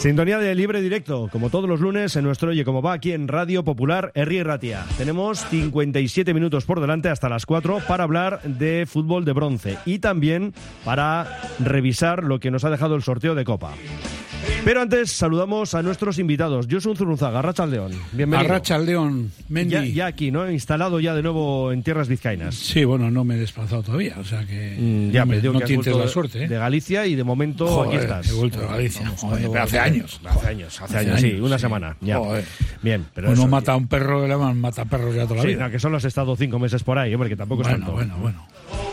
Sintonía de libre directo, como todos los lunes en nuestro Oye Como Va aquí en Radio Popular Herri Ratia. Tenemos 57 minutos por delante hasta las 4 para hablar de fútbol de bronce y también para revisar lo que nos ha dejado el sorteo de Copa. Pero antes saludamos a nuestros invitados. Josun Zurunzaga, Racha León. Bienvenido. Arracha al León, Mendy. Ya, ya aquí, ¿no? Instalado ya de nuevo en tierras vizcaínas. Sí, bueno, no me he desplazado todavía, o sea que Mm, ya, no, me- no que has la suerte. ¿eh? De Galicia y de momento Joder, aquí estás. he vuelto a Galicia, joder, pero hace años. Hace años, hace Hace años, sí, años, una sí. semana. Ya. Joder. Bien, pero Uno eso- mata a un perro, le llaman mata perros ya toda la Sí, vida. no, que solo has estado cinco meses por ahí, hombre, que tampoco es bueno, tanto. bueno, bueno.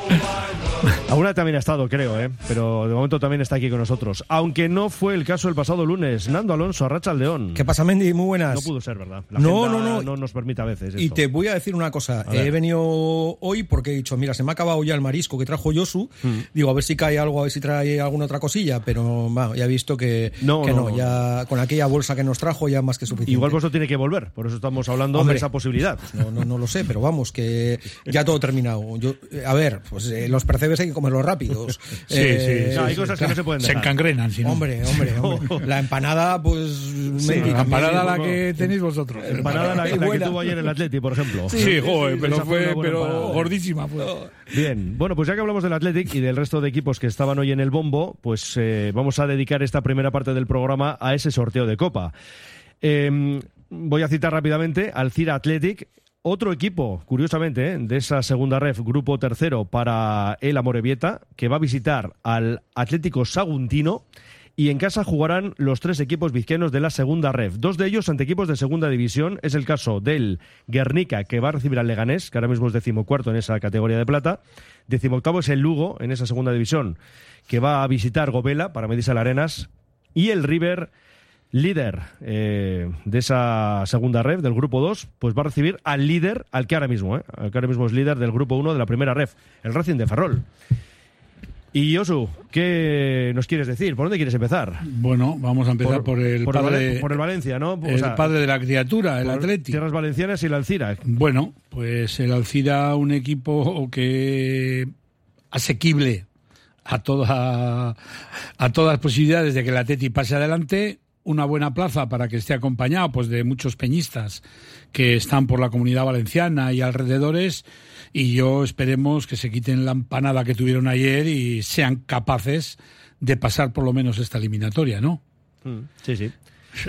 Alguna también ha estado, creo, ¿eh? pero de momento también está aquí con nosotros. Aunque no fue el caso el pasado lunes. Nando Alonso, Arracha al León. ¿Qué pasa, Mendy? Muy buenas. No pudo ser, ¿verdad? La No, no, no. No nos permite a veces. Y te voy a decir una cosa. He venido hoy porque he dicho, mira, se me ha acabado ya el marisco que trajo Yosu. Mm. Digo, a ver si cae algo, a ver si trae alguna otra cosilla. Pero va, ya he visto que No, que no, no, ya con aquella bolsa que nos trajo ya más que suficiente. Igual vosotros tiene que volver, por eso estamos hablando Hombre. de esa posibilidad. No, no, no lo sé, pero vamos, que ya todo terminado. Yo, eh, a ver, pues eh, los percebes hay que comerlos rápidos. Sí, Eh, sí, No, hay cosas que no se pueden Se dejar. encangrenan, si no. Hombre, hombre, hombre. La empanada, pues. La empanada la que tenéis vosotros. Empanada la, la que tuvo ayer el Atleti, por ejemplo. Sí, joder, Esa pero fue pero empanada. gordísima. Pues. Bien, bueno, pues ya que hablamos del Athletic y del resto de equipos que estaban hoy en el bombo, pues eh, vamos a dedicar esta primera parte del programa a ese sorteo de Copa. Eh, voy a citar rápidamente al Cira Athletic, otro equipo, curiosamente, eh, de esa segunda ref, grupo tercero para el Amorebieta, que va a visitar al Atlético Saguntino. Y en casa jugarán los tres equipos vizquenos de la segunda ref. Dos de ellos ante equipos de segunda división. Es el caso del Guernica, que va a recibir al Leganés, que ahora mismo es decimocuarto en esa categoría de plata. Decimoctavo es el Lugo, en esa segunda división, que va a visitar Govela para medirse al Arenas. Y el River, líder eh, de esa segunda ref, del grupo 2, pues va a recibir al líder, al que ahora mismo, eh, al que ahora mismo es líder del grupo 1 de la primera ref, el Racing de Ferrol. Y Yosu, ¿qué nos quieres decir? ¿Por dónde quieres empezar? Bueno, vamos a empezar por, el por padre, por el Valencia, ¿no? O el sea, padre de la criatura, el Atleti. Tierras Valencianas y el Alcira. Bueno, pues el Alcira, un equipo que asequible a toda a todas las posibilidades de que el Atleti pase adelante, una buena plaza para que esté acompañado pues de muchos peñistas que están por la comunidad valenciana y alrededores y yo esperemos que se quiten la empanada que tuvieron ayer y sean capaces de pasar por lo menos esta eliminatoria, ¿no? Sí, sí.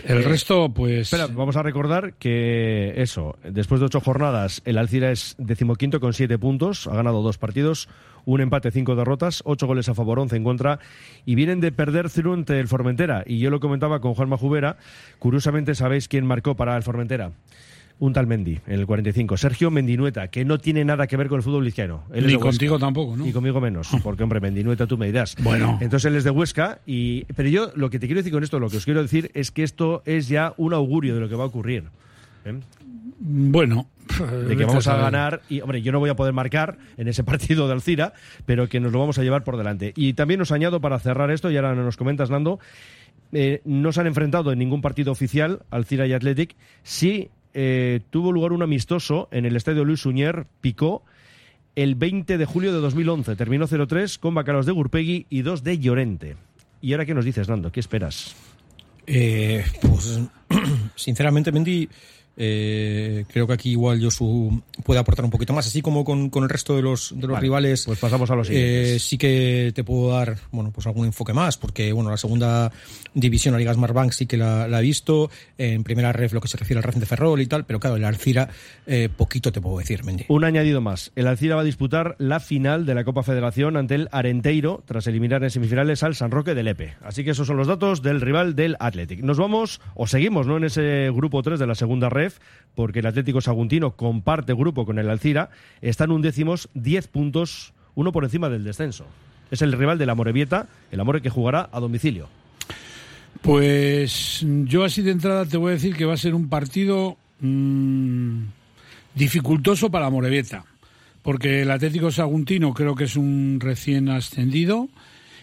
El resto, pues... Espera, vamos a recordar que eso, después de ocho jornadas, el Alcira es decimoquinto con siete puntos, ha ganado dos partidos, un empate, cinco derrotas, ocho goles a favor, once en contra, y vienen de perder 0 ante el Formentera. Y yo lo comentaba con Juan Majubera, curiosamente sabéis quién marcó para el Formentera. Un tal Mendy, en el 45. Sergio Mendinueta, que no tiene nada que ver con el fútbol vizcaíno. Él es Ni Huesca. contigo tampoco, ¿no? Y conmigo menos, porque hombre, Mendinueta tú me dirás. Bueno. Entonces él es de Huesca, y... pero yo lo que te quiero decir con esto, lo que os quiero decir es que esto es ya un augurio de lo que va a ocurrir. ¿eh? Bueno... De que vamos a ganar, y hombre, yo no voy a poder marcar en ese partido de Alcira, pero que nos lo vamos a llevar por delante. Y también os añado para cerrar esto, y ahora nos comentas, Nando, eh, no se han enfrentado en ningún partido oficial, Alcira y Athletic, sí eh, tuvo lugar un amistoso en el estadio Luis Suñer, Picó, el 20 de julio de 2011. Terminó 0-3 con Bacalos de Gurpegui y 2 de Llorente. ¿Y ahora qué nos dices, Nando? ¿Qué esperas? Eh, pues sinceramente, Mendy, eh, creo que aquí igual Josu puede aportar un poquito más, así como con, con el resto de los, de los Vale, rivales. pues pasamos a los siguientes. eh, sí que te puedo dar, bueno, pues algún enfoque más, porque bueno, la segunda división, la Liga Smartbank sí que la, la he visto, en primera ref lo que se refiere al Racing de Ferrol y tal, pero claro, el Alcira, eh, poquito te puedo decir, Mendy. Un añadido más. El Alcira va a disputar la final de la Copa Federación ante el Arenteiro tras eliminar en semifinales al San Roque del Epe. Así que esos son los datos del rival del Athletic. Nos vamos o seguimos ¿no? en ese grupo 3 de la segunda porque el Atlético Saguntino comparte grupo con el Alcira. Están undécimos 10 puntos, uno por encima del descenso. Es el rival de la Morevieta, el Amore que jugará a domicilio. Pues yo así de entrada te voy a decir que va a ser un partido mm, Dificultoso para Morevieta, porque el Atlético Saguntino creo que es un recién ascendido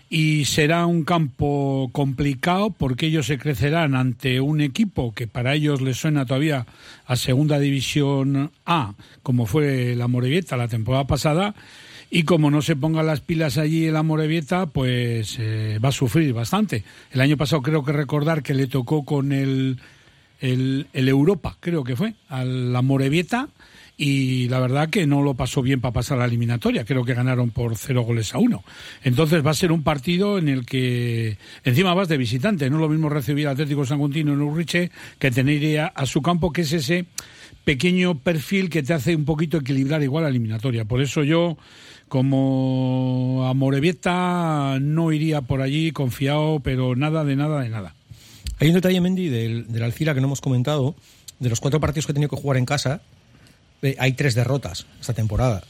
y será un campo complicado porque ellos se crecerán ante un equipo que para ellos les suena todavía a Segunda División A, como fue la Morevieta la temporada pasada, y como no se pongan las pilas allí en la Morevieta, pues eh, va a sufrir bastante. El año pasado creo que recordar que le tocó con el, el, el Europa, creo que fue, a la Morevieta, y la verdad que no lo pasó bien para pasar la eliminatoria. Creo que ganaron por cero goles a uno. Entonces va a ser un partido en el que encima vas de visitante. No es lo mismo recibir Atlético Sanguntino en Urriche que tener a, a su campo, que es ese pequeño perfil que te hace un poquito equilibrar igual la eliminatoria. Por eso yo, como a Morevieta, no iría por allí confiado, pero nada de nada de nada. Hay un detalle, Mendy, del, del Alcira que no hemos comentado. De los cuatro partidos que ha tenido que jugar en casa, eh, hay tres derrotas esta temporada.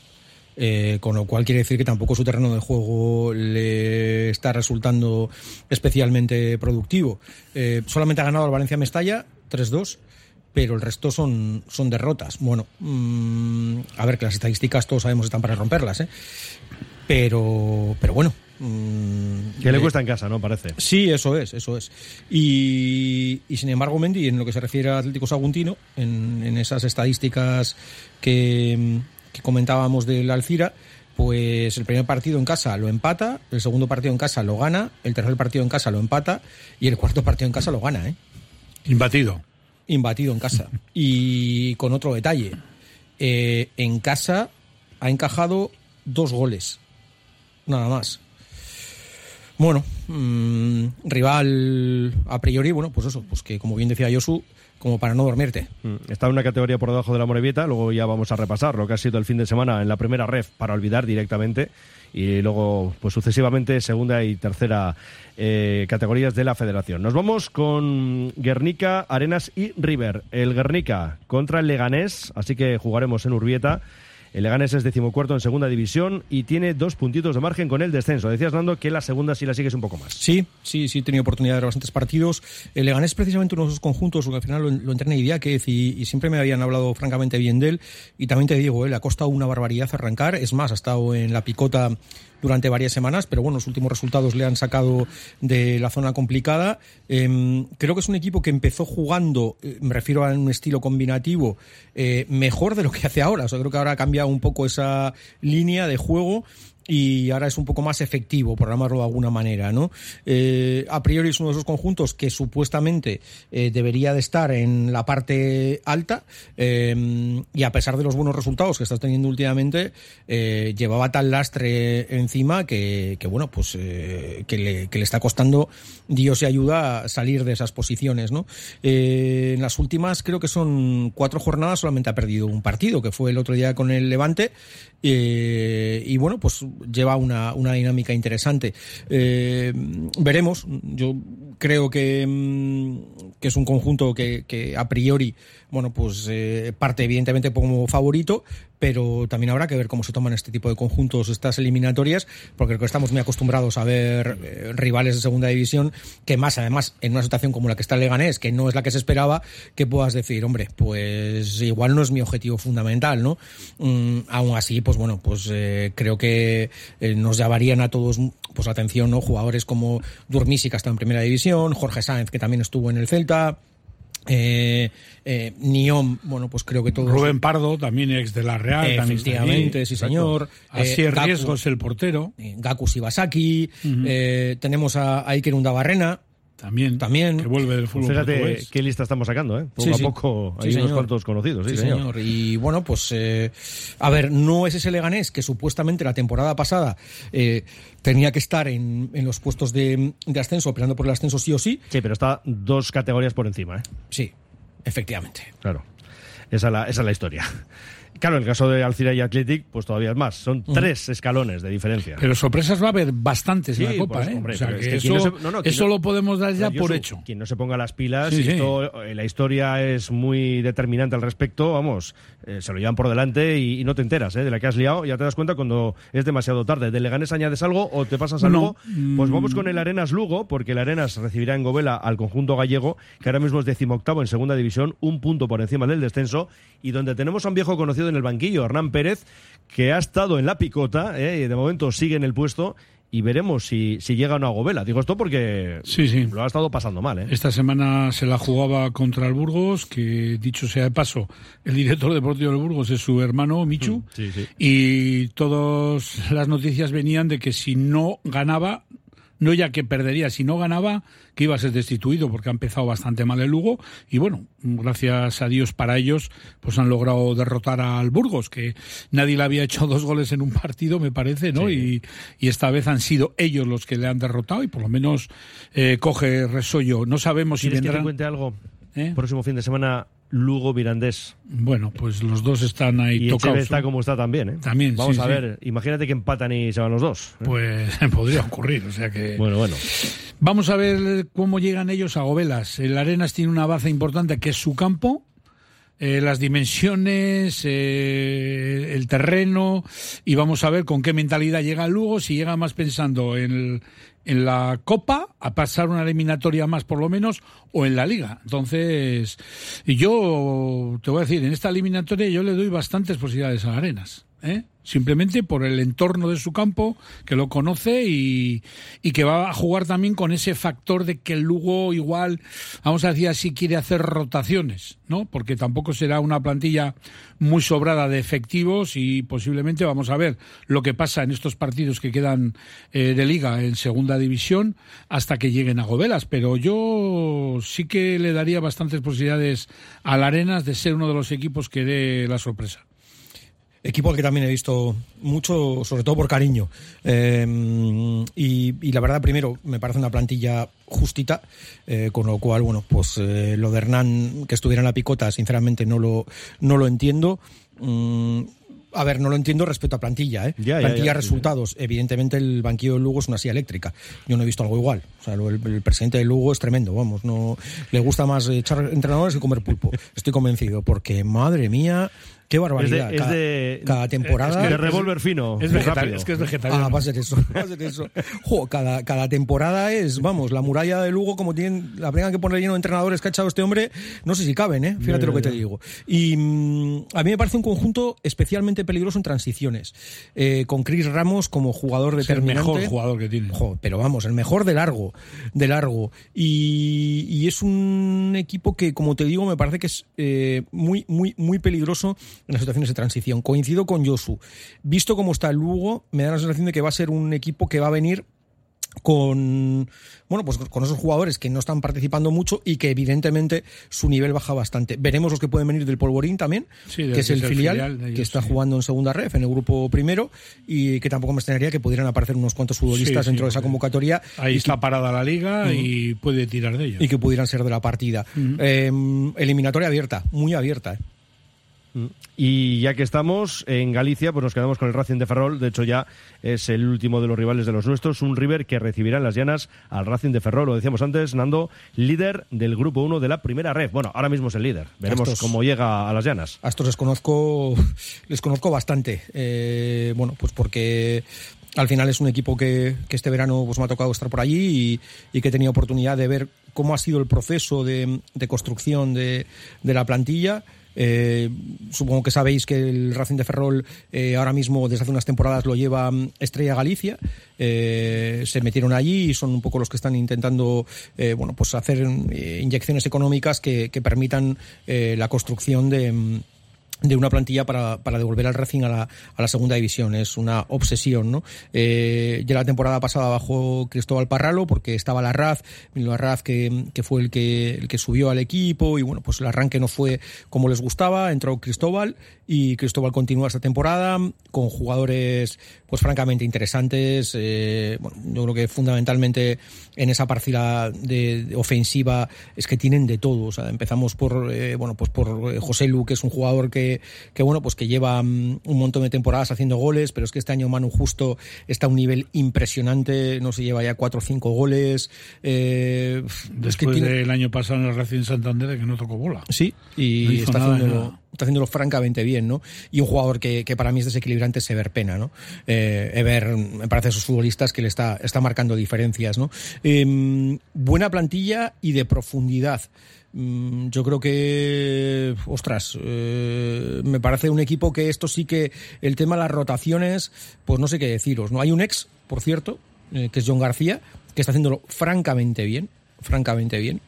Eh, con lo cual quiere decir que tampoco su terreno de juego le está resultando especialmente productivo. Eh, solamente ha ganado al Valencia Mestalla 3-2, pero el resto son, son derrotas. Bueno, mm, a ver, que las estadísticas todos sabemos están para romperlas, ¿eh? pero, pero bueno. Mm, Que le eh, cuesta en casa, ¿no? Parece. Sí, eso es, eso es. Y, y sin embargo, Mendy, en lo que se refiere al Atlético Saguntino, en, en esas estadísticas que, que comentábamos del Alcira, pues el primer partido en casa lo empata, el segundo partido en casa lo gana, el tercer partido en casa lo empata y el cuarto partido en casa lo gana, ¿eh? Imbatido. Imbatido en casa. Y con otro detalle, eh, en casa ha encajado dos goles, nada más. Bueno, mm, rival a priori, bueno, pues eso, pues que como bien decía Josu, como para no dormirte. Mm, Está una categoría por debajo de la Morevieta, luego ya vamos a repasar lo que ha sido el fin de semana en la primera ref para olvidar directamente y luego pues sucesivamente segunda y tercera eh, categorías de la federación. Nos vamos con Guernica, Arenas y River. El Guernica contra el Leganés, así que jugaremos en Urbieta. El Leganés es decimocuarto en segunda división y tiene dos puntitos de margen con el descenso. Decías, Nando, que la segunda sí la sigues un poco más. Sí, sí, sí, he tenido oportunidad de ver bastantes partidos. El Leganés es precisamente uno de esos conjuntos, que al final lo, lo entrena y siempre me habían hablado francamente bien de él. Y también te digo, eh, le ha costado una barbaridad arrancar. Es más, ha estado en la picota durante varias semanas, pero bueno, los últimos resultados le han sacado de la zona complicada. Eh, creo que es un equipo que empezó jugando, eh, me refiero a un estilo combinativo, eh, mejor de lo que hace ahora. O sea, creo que ahora ha cambiado un poco esa línea de juego y ahora es un poco más efectivo, por llamarlo de alguna manera, ¿no? Eh, a priori es uno de esos conjuntos que supuestamente eh, debería de estar en la parte alta eh, y a pesar de los buenos resultados que estás teniendo últimamente, llevaba tal lastre encima que, que bueno, pues que, le, que le está costando Dios y ayuda a salir de esas posiciones, ¿no? En las últimas creo que son cuatro jornadas solamente ha perdido un partido, que fue el otro día con el Levante y bueno, pues lleva una, una dinámica interesante. Eh, veremos. Yo creo que, mm, que es un conjunto que, que a priori, bueno, pues eh, parte evidentemente como favorito, pero también habrá que ver cómo se toman este tipo de conjuntos estas eliminatorias, porque estamos muy acostumbrados a ver eh, rivales de segunda división que más, además, en una situación como la que está el Leganés, que no es la que se esperaba, que puedas decir, hombre, pues igual no es mi objetivo fundamental, ¿no? Mm, aún así, pues bueno, pues eh, creo que eh, nos llamarían a todos pues atención, ¿no? Jugadores como Durmisi, que está en primera división, Jorge Sáenz, que también estuvo en el Celta, eh, eh, Niom, bueno, pues creo que todos. Rubén Pardo, también ex de la Real. también está Efectivamente, sí, señor. Así Eh, es Riesgos, el portero. eh, Gaku Shibasaki, eh, tenemos a, a Iker Undabarrena, También. También. Que vuelve del fútbol Fíjate portugués. qué lista estamos sacando, ¿eh? Poco Sí, a poco hay Sí, unos cuantos conocidos. Sí, Sí, señor. señor. Y bueno, pues eh, a ver, no es ese Leganés que supuestamente la temporada pasada eh, tenía que estar en, en los puestos de, de ascenso, peleando por el ascenso sí o sí. Sí, pero está dos categorías por encima, ¿eh? Sí, efectivamente. Claro. Esa es la, esa es la historia. Claro, el caso de Alcira y Athletic, pues todavía es más. Son tres escalones de diferencia. Pero sorpresas va a haber bastantes en la Copa, pues, ¿eh? hombre, o sea, que eso, no se- no, no, quien eso no- lo podemos dar ya por su- hecho. Quien no se ponga las pilas, Sí, y sí. esto, eh, la historia es muy determinante al respecto, vamos, eh, se lo llevan por delante y, y no te enteras eh, de la que has liado, ya te das cuenta cuando es demasiado tarde. ¿De Leganés añades algo o te pasas a No. Lugo? Pues Mm. vamos con el Arenas Lugo, porque el Arenas recibirá en Govela al conjunto gallego, que ahora mismo es decimoctavo en segunda división, un punto por encima del descenso, y donde tenemos a un viejo conocido en el banquillo, Hernán Pérez, que ha estado en la picota, eh, y de momento sigue en el puesto. Y veremos si, si llega o no a Govela. Digo esto porque Sí, sí. lo ha estado pasando mal, ¿eh? Esta semana se la jugaba contra el Burgos, que dicho sea de paso, el director deportivo del Burgos es su hermano Michu. Sí. Y todas las noticias venían de que si no ganaba, no ya que perdería, si no ganaba, que iba a ser destituido, porque ha empezado bastante mal el Lugo. Y bueno, gracias a Dios para ellos, pues han logrado derrotar al Burgos, que nadie le había hecho dos goles en un partido, me parece, ¿no? Y, y esta vez han sido ellos los que le han derrotado y por lo menos eh, coge resollo. No sabemos si ¿Quieres que te vendrán. cuente algo? ¿Eh? Próximo fin de semana, Lugo Mirandés. Bueno, pues los dos están ahí Y tocados. Está ¿no? como está también, ¿eh? También, Vamos sí, a sí. ver, imagínate que empatan y se van los dos. ¿eh? Pues podría ocurrir, o sea que. Bueno, bueno. Vamos a ver cómo llegan ellos a Gobelas. El Arenas tiene una baza importante que es su campo. Eh, las dimensiones, eh, el terreno y vamos a ver con qué mentalidad llega Lugo, si llega más pensando en, en la Copa, a pasar una eliminatoria más por lo menos, o en la Liga. Entonces, yo te voy a decir, en esta eliminatoria yo le doy bastantes posibilidades a Arenas. ¿eh? Simplemente por el entorno de su campo, que lo conoce y, y que va a jugar también con ese factor de que el Lugo igual, vamos a decir así, quiere hacer rotaciones, ¿no? Porque tampoco será una plantilla muy sobrada de efectivos y posiblemente vamos a ver lo que pasa en estos partidos que quedan eh, de liga en segunda división hasta que lleguen a Gobelas. Pero yo sí que le daría bastantes posibilidades al Arenas de ser uno de los equipos que dé la sorpresa. Equipo al que también he visto mucho, sobre todo por cariño. Eh, y, y la verdad, primero, me parece una plantilla justita, eh, con lo cual, bueno, pues eh, lo de Hernán que estuviera en la picota, sinceramente no lo, no lo entiendo. Mm, a ver, no lo entiendo respecto a plantilla, ¿eh? Ya, plantilla ya, resultados. Evidentemente el banquillo de Lugo es una silla eléctrica. Yo no he visto algo igual. O sea, el, el presidente de Lugo es tremendo, vamos. no Le gusta más echar entrenadores que comer pulpo. Estoy convencido, porque madre mía, qué barbaridad. es cada, de- cada temporada. de revólver fino. Es, muy vegeta- rápido. es que es vegetariano. Ah, va a ser eso, va a ser eso. Jo, cada, cada temporada es, vamos, la muralla de Lugo, como tienen, la tengan que poner lleno de entrenadores que ha echado este hombre, no sé si caben, ¿eh? Fíjate lo que te digo. Y mm, a mí me parece un conjunto especialmente peligroso en transiciones, eh, con Chris Ramos como jugador Es el determinante. mejor jugador que tiene. Jo, pero vamos, el mejor de largo, de largo. Y, y es un equipo que, como te digo, me parece que es eh, muy, muy, muy peligroso en las situaciones de transición. Coincido con Josu. Visto cómo está el Lugo, me da la sensación de que va a ser un equipo que va a venir con bueno pues con esos jugadores que no están participando mucho y que evidentemente su nivel baja bastante veremos los que pueden venir del Polvorín también Sí, que es el filial, filial de ellos, que está sí. jugando en segunda ref en el grupo primero y que tampoco me extrañaría que pudieran aparecer unos cuantos futbolistas Sí, dentro de esa convocatoria Ahí está parada la liga y puede tirar de ellos. y que pudieran ser de la partida. Eh, eliminatoria abierta, muy abierta. ¿eh? Y ya que estamos en Galicia, pues nos quedamos con el Racing de Ferrol. De hecho, ya es el último de los rivales de los nuestros. Un River que recibirá en las llanas al Racing de Ferrol. Lo decíamos antes, Nando, líder del grupo 1 de la primera red. Bueno, ahora mismo es el líder. Veremos cómo llega a las llanas. A estos les conozco, les conozco bastante. Eh, bueno, pues porque al final es un equipo que, que este verano pues me ha tocado estar por allí y, y que he tenido oportunidad de ver cómo ha sido el proceso de, de construcción de, de la plantilla. Eh, supongo que sabéis que el Racing de Ferrol eh, ahora mismo desde hace unas temporadas lo lleva mm, Estrella Galicia. Eh, se metieron allí y son un poco los que están intentando bueno pues hacer eh, inyecciones económicas que, permitan la construcción de mm, de una plantilla para, para devolver al Racing a la, a la segunda división. Es una obsesión, ¿no? Eh, ya la temporada pasada bajó Cristóbal Parralo porque estaba la RAF, la RAF que, que fue el que, el que subió al equipo y bueno, pues el arranque no fue como les gustaba, entró Cristóbal y Cristóbal continúa esta temporada con jugadores pues francamente interesantes. Eh, yo creo que fundamentalmente en esa parcela de, ofensiva es que tienen de todo. O sea, empezamos por eh, bueno pues por José Lu, que es un jugador que que, que bueno, pues que lleva mm, un montón de temporadas haciendo goles, pero es que este año Manu Justo está a un nivel impresionante, no se lleva ya cuatro o cinco goles. eh, es que Después tiene- del año pasado en el Racing Santander de que no tocó bola. Sí, y No está, nada. Está haciéndolo francamente bien, ¿no? Y un jugador que, que para mí es desequilibrante es Ever Pena, ¿no? Eh, Ever, me parece, esos futbolistas que le está, está marcando diferencias, ¿no? Eh, buena plantilla y de profundidad. Mm, Yo creo que, ostras, eh, me parece un equipo que esto sí que el tema de las rotaciones, pues no sé qué deciros, ¿no? Hay un ex, por cierto, eh, que es John García, que está haciéndolo francamente bien, francamente bien.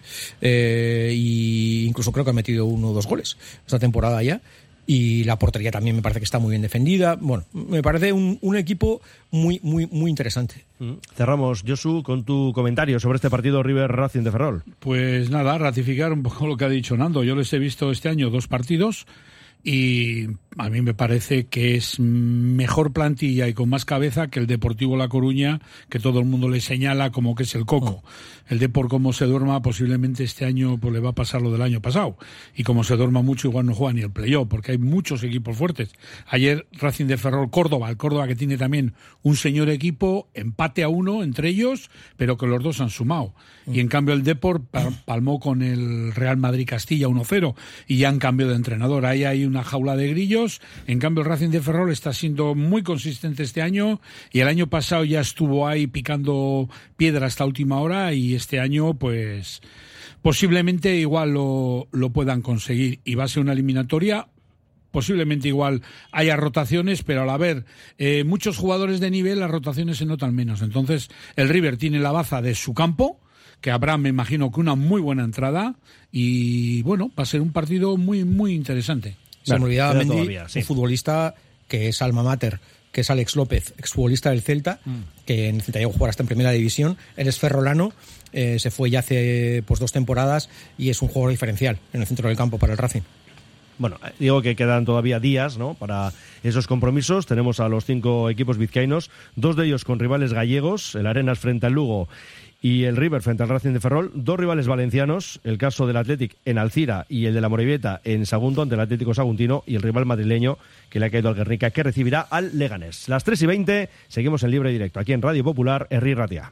Eh, y incluso creo que ha metido uno o dos goles esta temporada ya. Y la portería también me parece que está muy bien defendida. Bueno, me parece un, un equipo muy, muy, muy interesante. Mm. Cerramos, Josu, con tu comentario sobre este partido River Racing de Ferrol. Pues nada, ratificar un poco lo que ha dicho Nando. Yo les he visto este año dos partidos y a mí me parece que es mejor plantilla y con más cabeza que el Deportivo La Coruña, que todo el mundo le señala como que es el coco. El Depor como se duerma, posiblemente este año pues le va a pasar lo del año pasado. Y como se duerma mucho, igual no juega ni el playoff, porque hay muchos equipos fuertes. Ayer Racing de Ferrol Córdoba, el Córdoba que tiene también un señor equipo, empate a uno entre ellos, pero que los dos han sumado. Y en cambio el Depor pa- palmó con el Real Madrid Castilla 1-0 y ya han cambiado de entrenador. Ahí hay una jaula de grillos. En cambio el Racing de Ferrol está siendo muy consistente este año y el año pasado ya estuvo ahí picando piedra hasta última hora y este año pues posiblemente igual lo, lo puedan conseguir y va a ser una eliminatoria posiblemente igual haya rotaciones, pero al haber eh, muchos jugadores de nivel, las rotaciones se notan menos. Entonces, el River tiene la baza de su campo, que habrá, me imagino, que una muy buena entrada, y bueno, va a ser un partido muy, muy interesante. Se me olvidaba queda Mendy, todavía, sí. un futbolista que es alma mater, que es Alex López, exfutbolista del Celta, que en el Celta llegó a jugar hasta en primera división. Él es ferrolano, eh, se fue ya hace pues, dos temporadas y es un jugador diferencial en el centro del campo para el Racing. Bueno, eh, digo que quedan todavía días ¿no? para esos compromisos. Tenemos a los cinco equipos vizcaínos, dos de ellos con rivales gallegos, el Arenas frente al Lugo y el River frente al Racing de Ferrol, dos rivales valencianos, el caso del Athletic en Alcira y el de la Morevieta en Sagunto ante el Atlético Saguntino y el rival madrileño que le ha caído al Guernica que recibirá al Leganés. Las 3 y 20, seguimos en libre directo aquí en Radio Popular, Herri Ratia.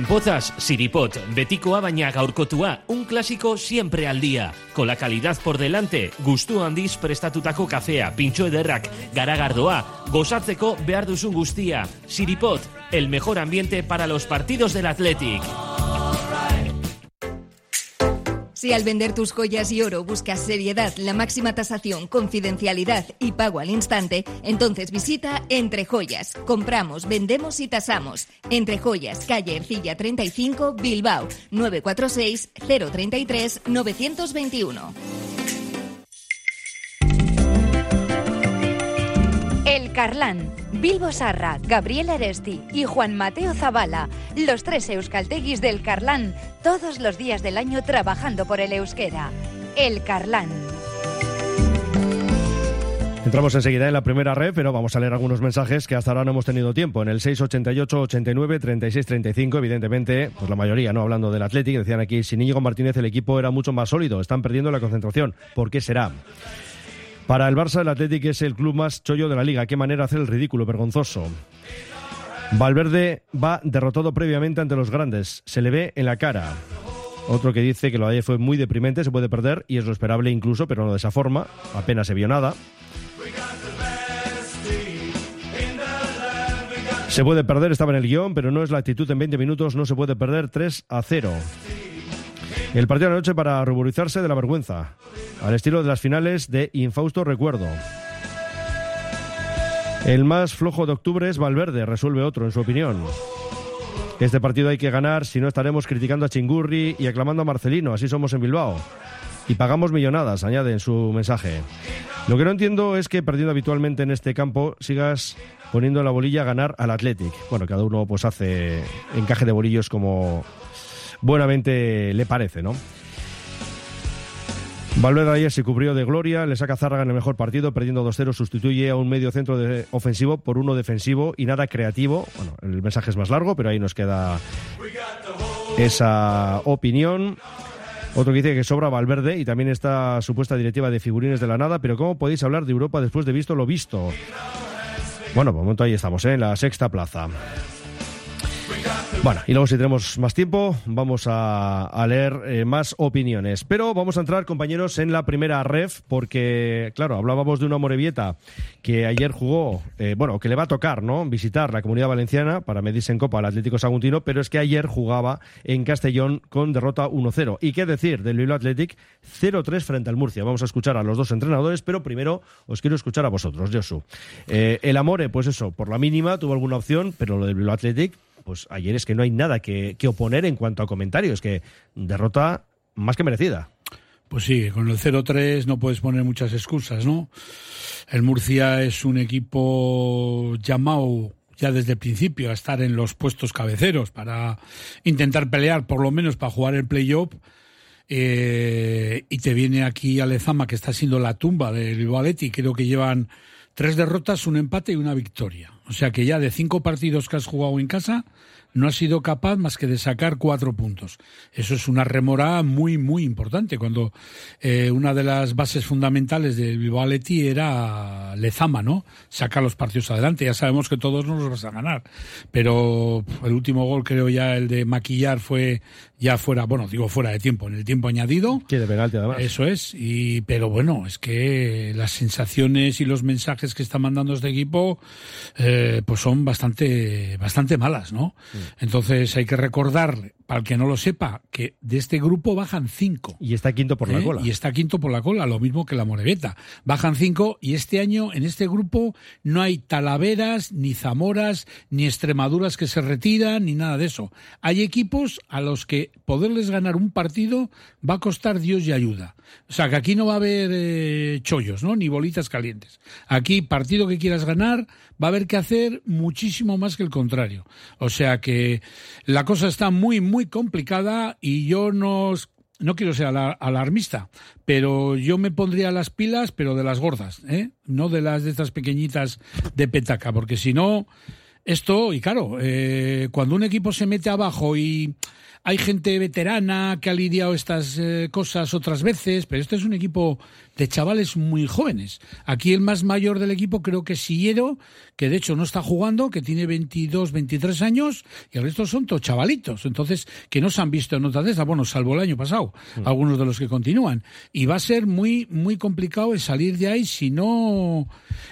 Pozas, Siripot, Betikoa baina gaurkotua, un clásico siempre al día. Con la calidad por delante, gustu handiz prestatutako kafea, pintxo ederrak, garagardoa, gozatzeko behar duzun guztia. Siripot, el mejor ambiente para los partidos del Athletic. Si al vender tus joyas y oro buscas seriedad, la máxima tasación, confidencialidad y pago al instante, entonces visita Entre Joyas. Compramos, vendemos y tasamos. Entre Joyas, calle Ercilla 35, Bilbao, 946 033 921. Carlán, Bilbo Sarra, Gabriel Aresti y Juan Mateo Zavala, los tres euskalteguis del Carlán, todos los días del año trabajando por el euskera. El Carlán. Entramos enseguida en la primera red, pero vamos a leer algunos mensajes que hasta ahora no hemos tenido tiempo. En el 688 89 36 35, evidentemente, pues la mayoría, ¿no? Hablando del Athletic, decían aquí, sin Íñigo Martínez el equipo era mucho más sólido, están perdiendo la concentración. ¿Por qué será? Para el Barça, el Athletic es el club más chollo de la liga. Qué manera hacer el ridículo, vergonzoso. Valverde va derrotado previamente ante los grandes. Se le ve en la cara. Otro que dice que lo de fue muy deprimente, se puede perder y es lo esperable incluso, pero no de esa forma. Apenas se vio nada. Se puede perder, estaba en el guion, pero no es la actitud en 20 minutos, no se puede perder 3 a 0. El partido de la noche para ruborizarse de la vergüenza, al estilo de las finales de Infausto Recuerdo. El más flojo de octubre es Valverde, resuelve otro, en su opinión. Este partido hay que ganar, si no estaremos criticando a Chingurri y aclamando a Marcelino, así somos en Bilbao. Y pagamos millonadas, añade en su mensaje. Lo que no entiendo es que perdiendo habitualmente en este campo sigas poniendo la bolilla a ganar al Athletic. Bueno, cada uno pues hace encaje de bolillos como buenamente le parece, ¿no? Valverde ayer se cubrió de gloria, le saca Zárraga en el mejor partido, perdiendo 2-0, sustituye a un medio centro de ofensivo por uno defensivo y nada creativo. Bueno, el mensaje es más largo, pero ahí nos queda esa opinión. Otro que dice que sobra Valverde y también esta supuesta directiva de figurines de la nada, pero ¿cómo podéis hablar de Europa después de visto lo visto? Bueno, por el momento ahí estamos, ¿eh? en la sexta plaza. Bueno, y luego si tenemos más tiempo vamos a, leer eh, más opiniones. Pero vamos a entrar, compañeros, en la primera ref, porque, claro, hablábamos de una Morevieta que ayer jugó, eh, bueno, que le va a tocar, ¿no? Visitar la comunidad valenciana para medirse en Copa al Atlético Saguntino, pero es que ayer jugaba en Castellón con derrota 1-0. ¿Y qué decir del Bilbao Athletic 0-3 frente al Murcia? Vamos a escuchar a los dos entrenadores, pero primero os quiero escuchar a vosotros, Josu. Eh, el Amore, pues eso, por la mínima tuvo alguna opción, pero lo del Bilbao Athletic pues ayer es que no hay nada que, que oponer en cuanto a comentarios, que derrota más que merecida. Pues sí, con el 0-3 no puedes poner muchas excusas, ¿no? El Murcia es un equipo llamado ya desde el principio a estar en los puestos cabeceros para intentar pelear, por lo menos para jugar el playoff. Eh, y te viene aquí Alezama, que está siendo la tumba del Athletic. Creo que llevan tres derrotas, un empate y una victoria. O sea que ya de cinco partidos que has jugado en casa, no has sido capaz más que de sacar cuatro puntos. Eso es una remora muy, muy importante. Cuando eh, una de las bases fundamentales del Bilbao era Lezama, ¿no? Sacar los partidos adelante. Ya sabemos que todos no los vas a ganar. Pero el último gol, creo ya, el de maquillar fue ya fuera, bueno, digo fuera de tiempo, en el tiempo añadido. Sí, de penalti además. Eso es. Y, pero bueno, es que las sensaciones y los mensajes que está mandando este equipo, eh, pues son bastante, bastante malas, ¿no? Entonces hay que recordar, para el que no lo sepa, que de este grupo bajan cinco. Y está quinto por la ¿eh? cola. Y está quinto por la cola, lo mismo que la Moreveta. Bajan cinco y este año en este grupo no hay Talaveras, ni Zamoras, ni Extremaduras que se retiran, ni nada de eso. Hay equipos a los que poderles ganar un partido va a costar Dios y ayuda. O sea, que aquí no va a haber eh, chollos, ¿no? Ni bolitas calientes. Aquí, partido que quieras ganar, va a haber que hacer muchísimo más que el contrario. O sea que la cosa está muy, muy complicada y yo no, no quiero ser ala- alarmista, pero yo me pondría las pilas, pero de las gordas, ¿eh? No de las de estas pequeñitas de petaca, porque si no, esto, y claro, eh, cuando un equipo se mete abajo y hay gente veterana que ha lidiado estas eh, cosas otras veces, pero este es un equipo de chavales muy jóvenes. Aquí el más mayor del equipo creo que es Sillero, que de hecho no está jugando, que tiene 22, 23 años, y el resto son todos chavalitos. Entonces, que no se han visto en otras de esas, bueno, salvo el año pasado, algunos de los que continúan. Y va a ser muy, muy complicado el salir de ahí si no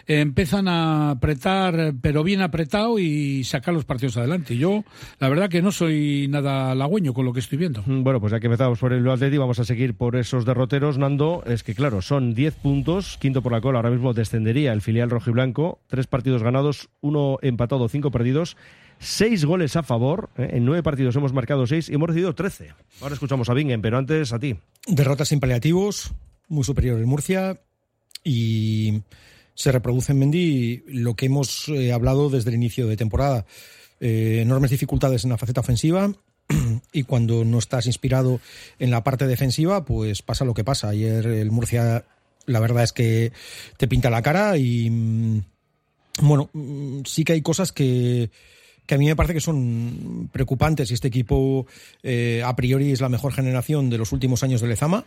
eh, empiezan a apretar, pero bien apretado y sacar los partidos adelante. Yo, la verdad que no soy nada halagüeño con lo que estoy viendo. Mm, Bueno, pues ya que empezamos por el Atleti, vamos a seguir por esos derroteros, Nando. Es que, claro, son 10 puntos, quinto por la cola, ahora mismo descendería el filial rojiblanco, tres partidos ganados, uno empatado, cinco perdidos, seis goles a favor, ¿eh? en nueve partidos hemos marcado seis y hemos recibido 13. Ahora escuchamos a Bingen, pero antes a ti. Derrotas sin paliativos, muy superior el Murcia y se reproduce en Mendy lo que hemos eh, hablado desde el inicio de temporada. Eh, enormes dificultades en la faceta ofensiva y cuando no estás inspirado en la parte defensiva, pues pasa lo que pasa. Ayer el Murcia, la verdad es que te pinta la cara y mm, bueno, mm, sí que hay cosas que, que a mí me parece que son preocupantes y este equipo eh, a priori es la mejor generación de los últimos años de Lezama.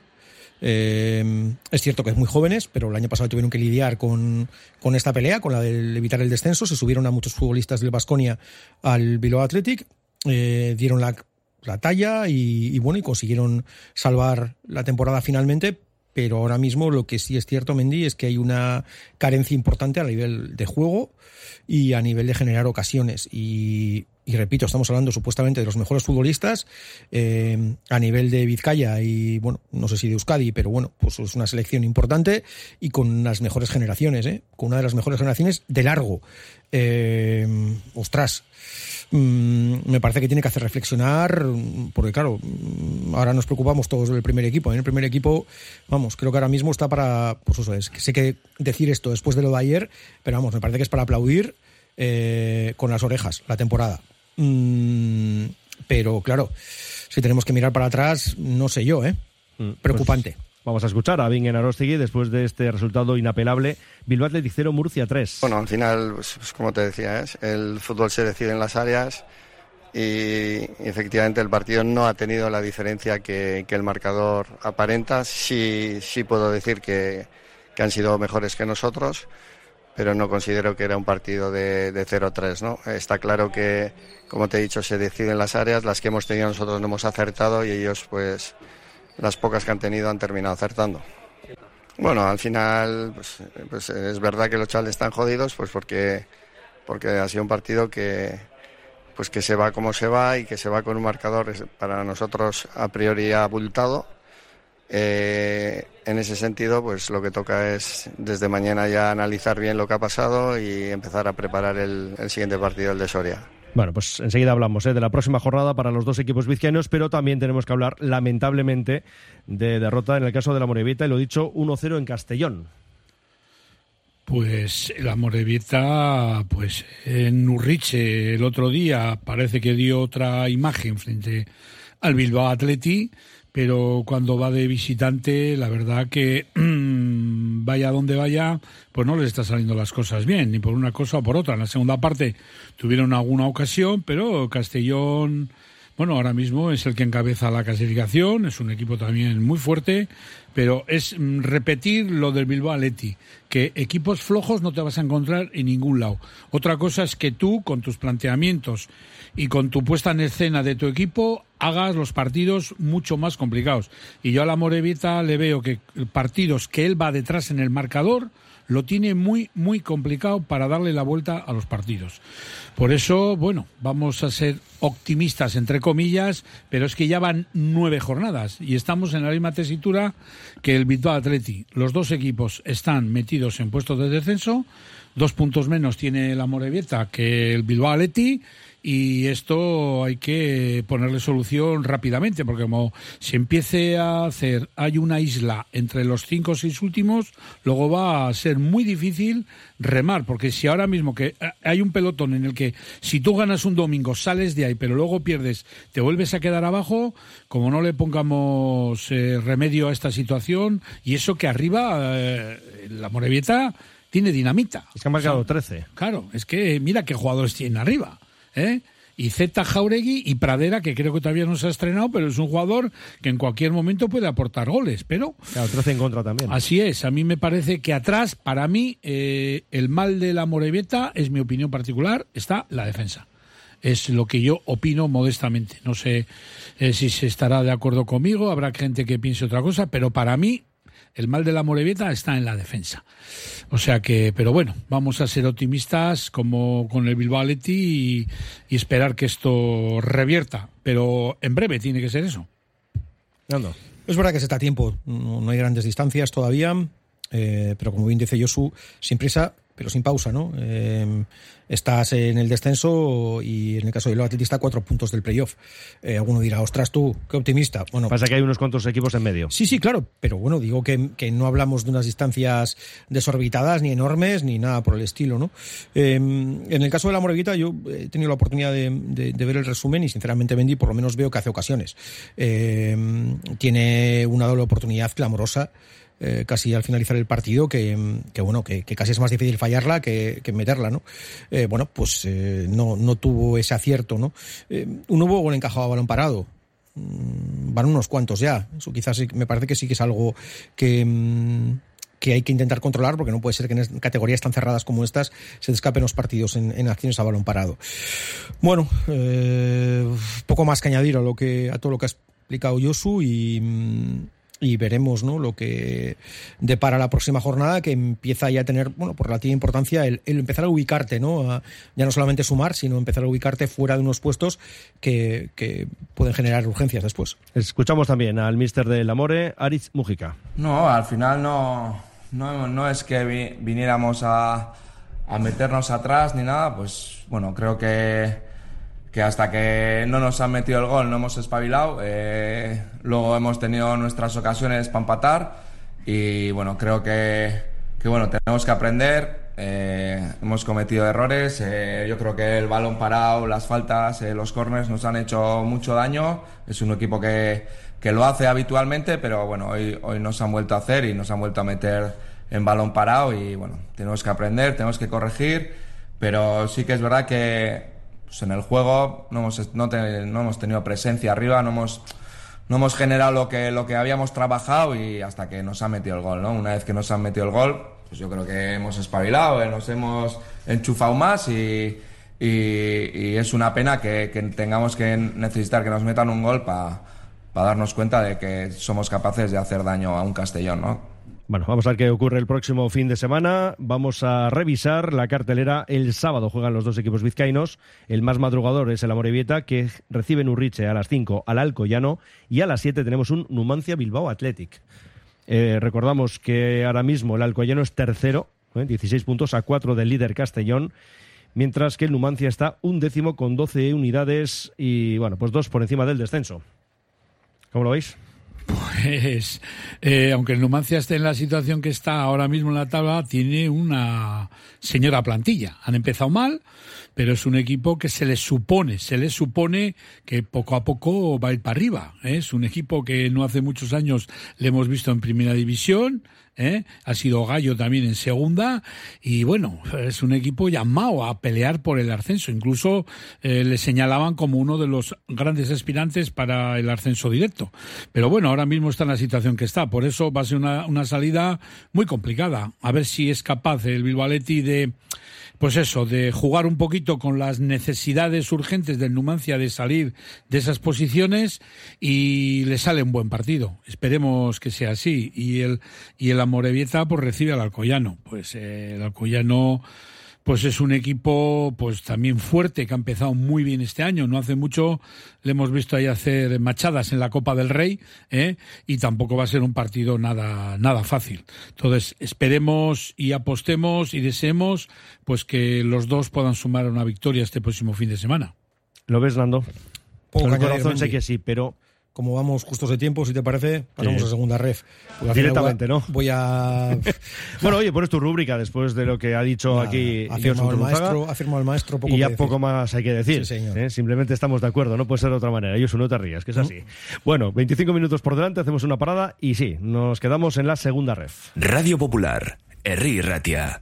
Eh, es cierto que es muy jóvenes, pero el año pasado tuvieron que lidiar con, con esta pelea, con la de evitar el descenso. Se subieron a muchos futbolistas del Basconia al Bilbao Athletic, eh, dieron la la talla y, bueno, y consiguieron salvar la temporada finalmente, pero ahora mismo lo que sí es cierto, Mendy, es que hay una carencia importante a nivel de juego y a nivel de generar ocasiones. Y, y repito, estamos hablando supuestamente de los mejores futbolistas eh, a nivel de Vizcaya y, bueno, no sé si de Euskadi, pero bueno, pues es una selección importante y con las mejores generaciones, ¿eh? con una de las mejores generaciones de largo. Eh, ostras, mm, me parece que tiene que hacer reflexionar, porque claro, mm, ahora nos preocupamos todos del primer equipo. En el primer equipo, vamos, creo que ahora mismo está para, pues eso es, que sé que decir esto después de lo de ayer, pero vamos, me parece que es para aplaudir eh, con las orejas la temporada. Mm, pero claro, si tenemos que mirar para atrás, no sé yo, ¿eh? Preocupante. Vamos a escuchar a Bingen Arostegui después de este resultado inapelable. Bilbao Athletic 0, Murcia 3. Bueno, al final, pues, pues, como te decía, ¿es? el fútbol se decide en las áreas y efectivamente el partido no ha tenido la diferencia que, que el marcador aparenta. Sí, sí puedo decir que, que han sido mejores que nosotros, pero no considero que era un partido de, de 0-3. ¿no? Está claro que, como te he dicho, se deciden las áreas, las que hemos tenido nosotros no hemos acertado y ellos, pues, las pocas que han tenido han terminado acertando. Bueno, al final, pues, pues es verdad que los chavales están jodidos, pues porque, porque ha sido un partido que, pues que se va como se va y que se va con un marcador para nosotros a priori abultado. Eh, en ese sentido, pues lo que toca es desde mañana ya analizar bien lo que ha pasado y empezar a preparar el, el siguiente partido, el de Soria. Bueno, pues enseguida hablamos ¿eh? de la próxima jornada para los dos equipos vizcaínos, pero también tenemos que hablar, lamentablemente, de derrota en el caso de la Morevita, y lo dicho, 1-0 en Castellón. Pues la Morevita, pues en Urriche el otro día parece que dio otra imagen frente al Bilbao Atleti, pero cuando va de visitante, la verdad que vaya donde vaya, pues no les está saliendo las cosas bien, ni por una cosa o por otra. En la segunda parte tuvieron alguna ocasión, pero Castellón, bueno, ahora mismo es el que encabeza la clasificación, es un equipo también muy fuerte, pero es mm, repetir lo del Bilbao Atleti, que equipos flojos no te vas a encontrar en ningún lado. Otra cosa es que tú, con tus planteamientos y con tu puesta en escena de tu equipo, hagas los partidos mucho más complicados. Y yo a la Morevita le veo que partidos que él va detrás en el marcador, lo tiene muy, muy complicado para darle la vuelta a los partidos. Por eso, bueno, vamos a ser optimistas, entre comillas, pero es que ya van nueve jornadas y estamos en la misma tesitura que el Bilbao Atleti. Los dos equipos están metidos en puestos de descenso, dos puntos menos tiene la Morevieta que el Bilbao Atleti y esto hay que ponerle solución rápidamente, porque como se empiece a hacer, hay una isla entre los cinco o seis últimos, luego va a ser muy difícil remar, porque si ahora mismo que hay un pelotón en el que si tú ganas un domingo sales de ahí, pero luego pierdes, te vuelves a quedar abajo, como no le pongamos eh, remedio a esta situación, y eso que arriba eh, la Morevieta tiene dinamita. Es que han marcado 13. Claro, es que mira qué jugadores tienen arriba. ¿Eh? Y Z Jauregui y Pradera, que creo que todavía no se ha estrenado, pero es un jugador que en cualquier momento puede aportar goles. Pero Claro, 13 en contra también. así es, a mí me parece que atrás, para mí, eh, el mal de la Moreveta, es mi opinión particular, está la defensa. Es lo que yo opino modestamente. No sé eh, si se estará de acuerdo conmigo, habrá gente que piense otra cosa, pero para mí el mal de la Moreveta está en la defensa. O sea que, pero bueno, vamos a ser optimistas como con el Bilbao Athletic y, esperar que esto revierta. Pero en breve tiene que ser eso. Es verdad que se está a tiempo, no, no hay grandes distancias todavía, eh, pero como bien dice Josu, sin prisa, pero sin pausa, ¿no? Eh, estás en el descenso y en el caso de los Atleti está a cuatro puntos del playoff. Eh, alguno dirá, ostras tú, qué optimista. Bueno, Pasa que hay unos cuantos equipos en medio. Sí, sí, claro, pero bueno, digo que, que no hablamos de unas distancias desorbitadas, ni enormes, ni nada por el estilo, ¿no? Eh, en el caso de la Morevita, yo he tenido la oportunidad de, de- de ver el resumen y sinceramente Bendy por lo menos veo que hace ocasiones. Eh, tiene una doble oportunidad clamorosa. Eh, casi al finalizar el partido, que, bueno, que, casi es más difícil fallarla que, meterla, ¿no? Eh, bueno, pues eh, no, no tuvo ese acierto, ¿no? Un nuevo gol encajado a balón parado, van unos cuantos ya. Eso quizás me parece que sí que es algo que, mm, que hay que intentar controlar porque no puede ser que en categorías tan cerradas como estas se escapen los partidos en, acciones a balón parado. Bueno, poco más que añadir a lo que a todo lo que ha explicado Josu y mm, y veremos ¿no? lo que depara la próxima jornada, que empieza ya a tener, bueno, por relativa importancia, el, el empezar a ubicarte, ¿no? A- ya no solamente sumar, sino empezar a ubicarte fuera de unos puestos que, que pueden generar urgencias después. Escuchamos también al mister del Amore, Aritz Mujica. No, al final no, no, no es que vi- viniéramos a, a meternos atrás ni nada, pues bueno, creo que, que hasta que no nos han metido el gol no hemos espabilado, eh, luego hemos tenido nuestras ocasiones para empatar y bueno, creo que, que bueno, tenemos que aprender, eh, hemos cometido errores, eh, yo creo que el balón parado, las faltas, los corners nos han hecho mucho daño, es un equipo que, que lo hace habitualmente, pero bueno, hoy, hoy nos han vuelto a hacer y nos han vuelto a meter en balón parado y bueno, tenemos que aprender, tenemos que corregir, pero sí que es verdad que pues, en el juego no hemos, no, hemos tenido presencia arriba, no hemos, no hemos generado lo que, lo que habíamos trabajado y hasta que nos han metido el gol, ¿no? Una vez que nos han metido el gol, pues yo creo que hemos espabilado, eh, nos hemos enchufado más y, y, es una pena que, que tengamos que necesitar que nos metan un gol para darnos cuenta de que somos capaces de hacer daño a un Castellón, ¿no? Bueno, vamos a ver qué ocurre el próximo fin de semana. Vamos a revisar la cartelera. El sábado juegan los dos equipos vizcaínos. El más madrugador es el Amorebieta, que recibe en Urriche a las 5 al Alcoyano. Y a las 7 tenemos un Numancia Bilbao Athletic. Eh, recordamos que ahora mismo el Alcoyano es tercero, ¿eh? 16 puntos a 4 del líder Castellón. Mientras que el Numancia está un décimo con 12 unidades y, bueno, pues dos por encima del descenso. ¿Cómo lo veis? Pues, eh, aunque el Numancia esté en la situación que está ahora mismo en la tabla, tiene una señora plantilla. Han empezado mal, pero es un equipo que se les supone, se les supone que poco a poco va a ir para arriba. ¿eh? Es un equipo que no hace muchos años le hemos visto en primera división, ¿eh? ha sido gallo también en segunda y bueno, es un equipo llamado a pelear por el ascenso. Incluso eh, le señalaban como uno de los grandes aspirantes para el ascenso directo. Pero bueno, ahora mismo está en la situación que está. Por eso va a ser una, una salida muy complicada. A ver si es capaz el Bilbao Athletic de pues eso, de jugar un poquito con las necesidades urgentes del Numancia de salir de esas posiciones y le sale un buen partido. Esperemos que sea así. Y el, y el Amorebieta pues recibe al Alcoyano. Pues eh, el Alcoyano pues es un equipo pues también fuerte que ha empezado muy bien este año. No hace mucho le hemos visto ahí hacer machadas en la Copa del Rey ¿eh? y tampoco va a ser un partido nada nada fácil. Entonces esperemos y apostemos y deseemos pues que los dos puedan sumar una victoria este próximo fin de semana. ¿Lo ves, Nando? Poco Con el corazón sé que sí, pero Como vamos justos de tiempo, si te parece, pasamos Sí. a segunda ref. Directamente, voy a- ¿no? Voy a... Bueno, oye, pones tu rúbrica después de lo que ha dicho aquí ha firmado el maestro, ha firmado el maestro poco y ya poco más hay que decir. Sí, señor. ¿eh? Simplemente estamos de acuerdo, no puede ser de otra manera. Ellos no te rías, que es así. Bueno, 25 minutos por delante, hacemos una parada y sí, nos quedamos en la segunda ref. Radio Popular, Herri Ratia.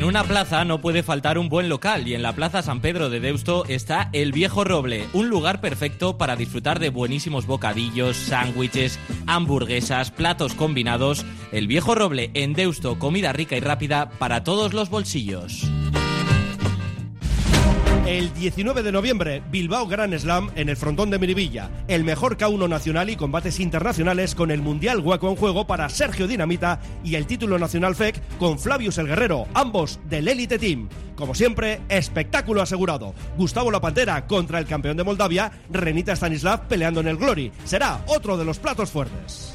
En una plaza no puede faltar un buen local y en la Plaza San Pedro de Deusto está El Viejo Roble, un lugar perfecto para disfrutar de buenísimos bocadillos, sándwiches, hamburguesas, platos combinados. El Viejo Roble en Deusto, comida rica y rápida para todos los bolsillos. El 19 de noviembre, Bilbao Grand Slam en el frontón de Miribilla. El mejor K1 nacional y combates internacionales con el Mundial Hueco en juego para Sergio Dinamita y el título nacional FEC con Flavius el Guerrero, ambos del Elite Team. Como siempre, espectáculo asegurado. Gustavo La Pantera contra el campeón de Moldavia, Renita Stanislav peleando en el Glory. Será otro de los platos fuertes.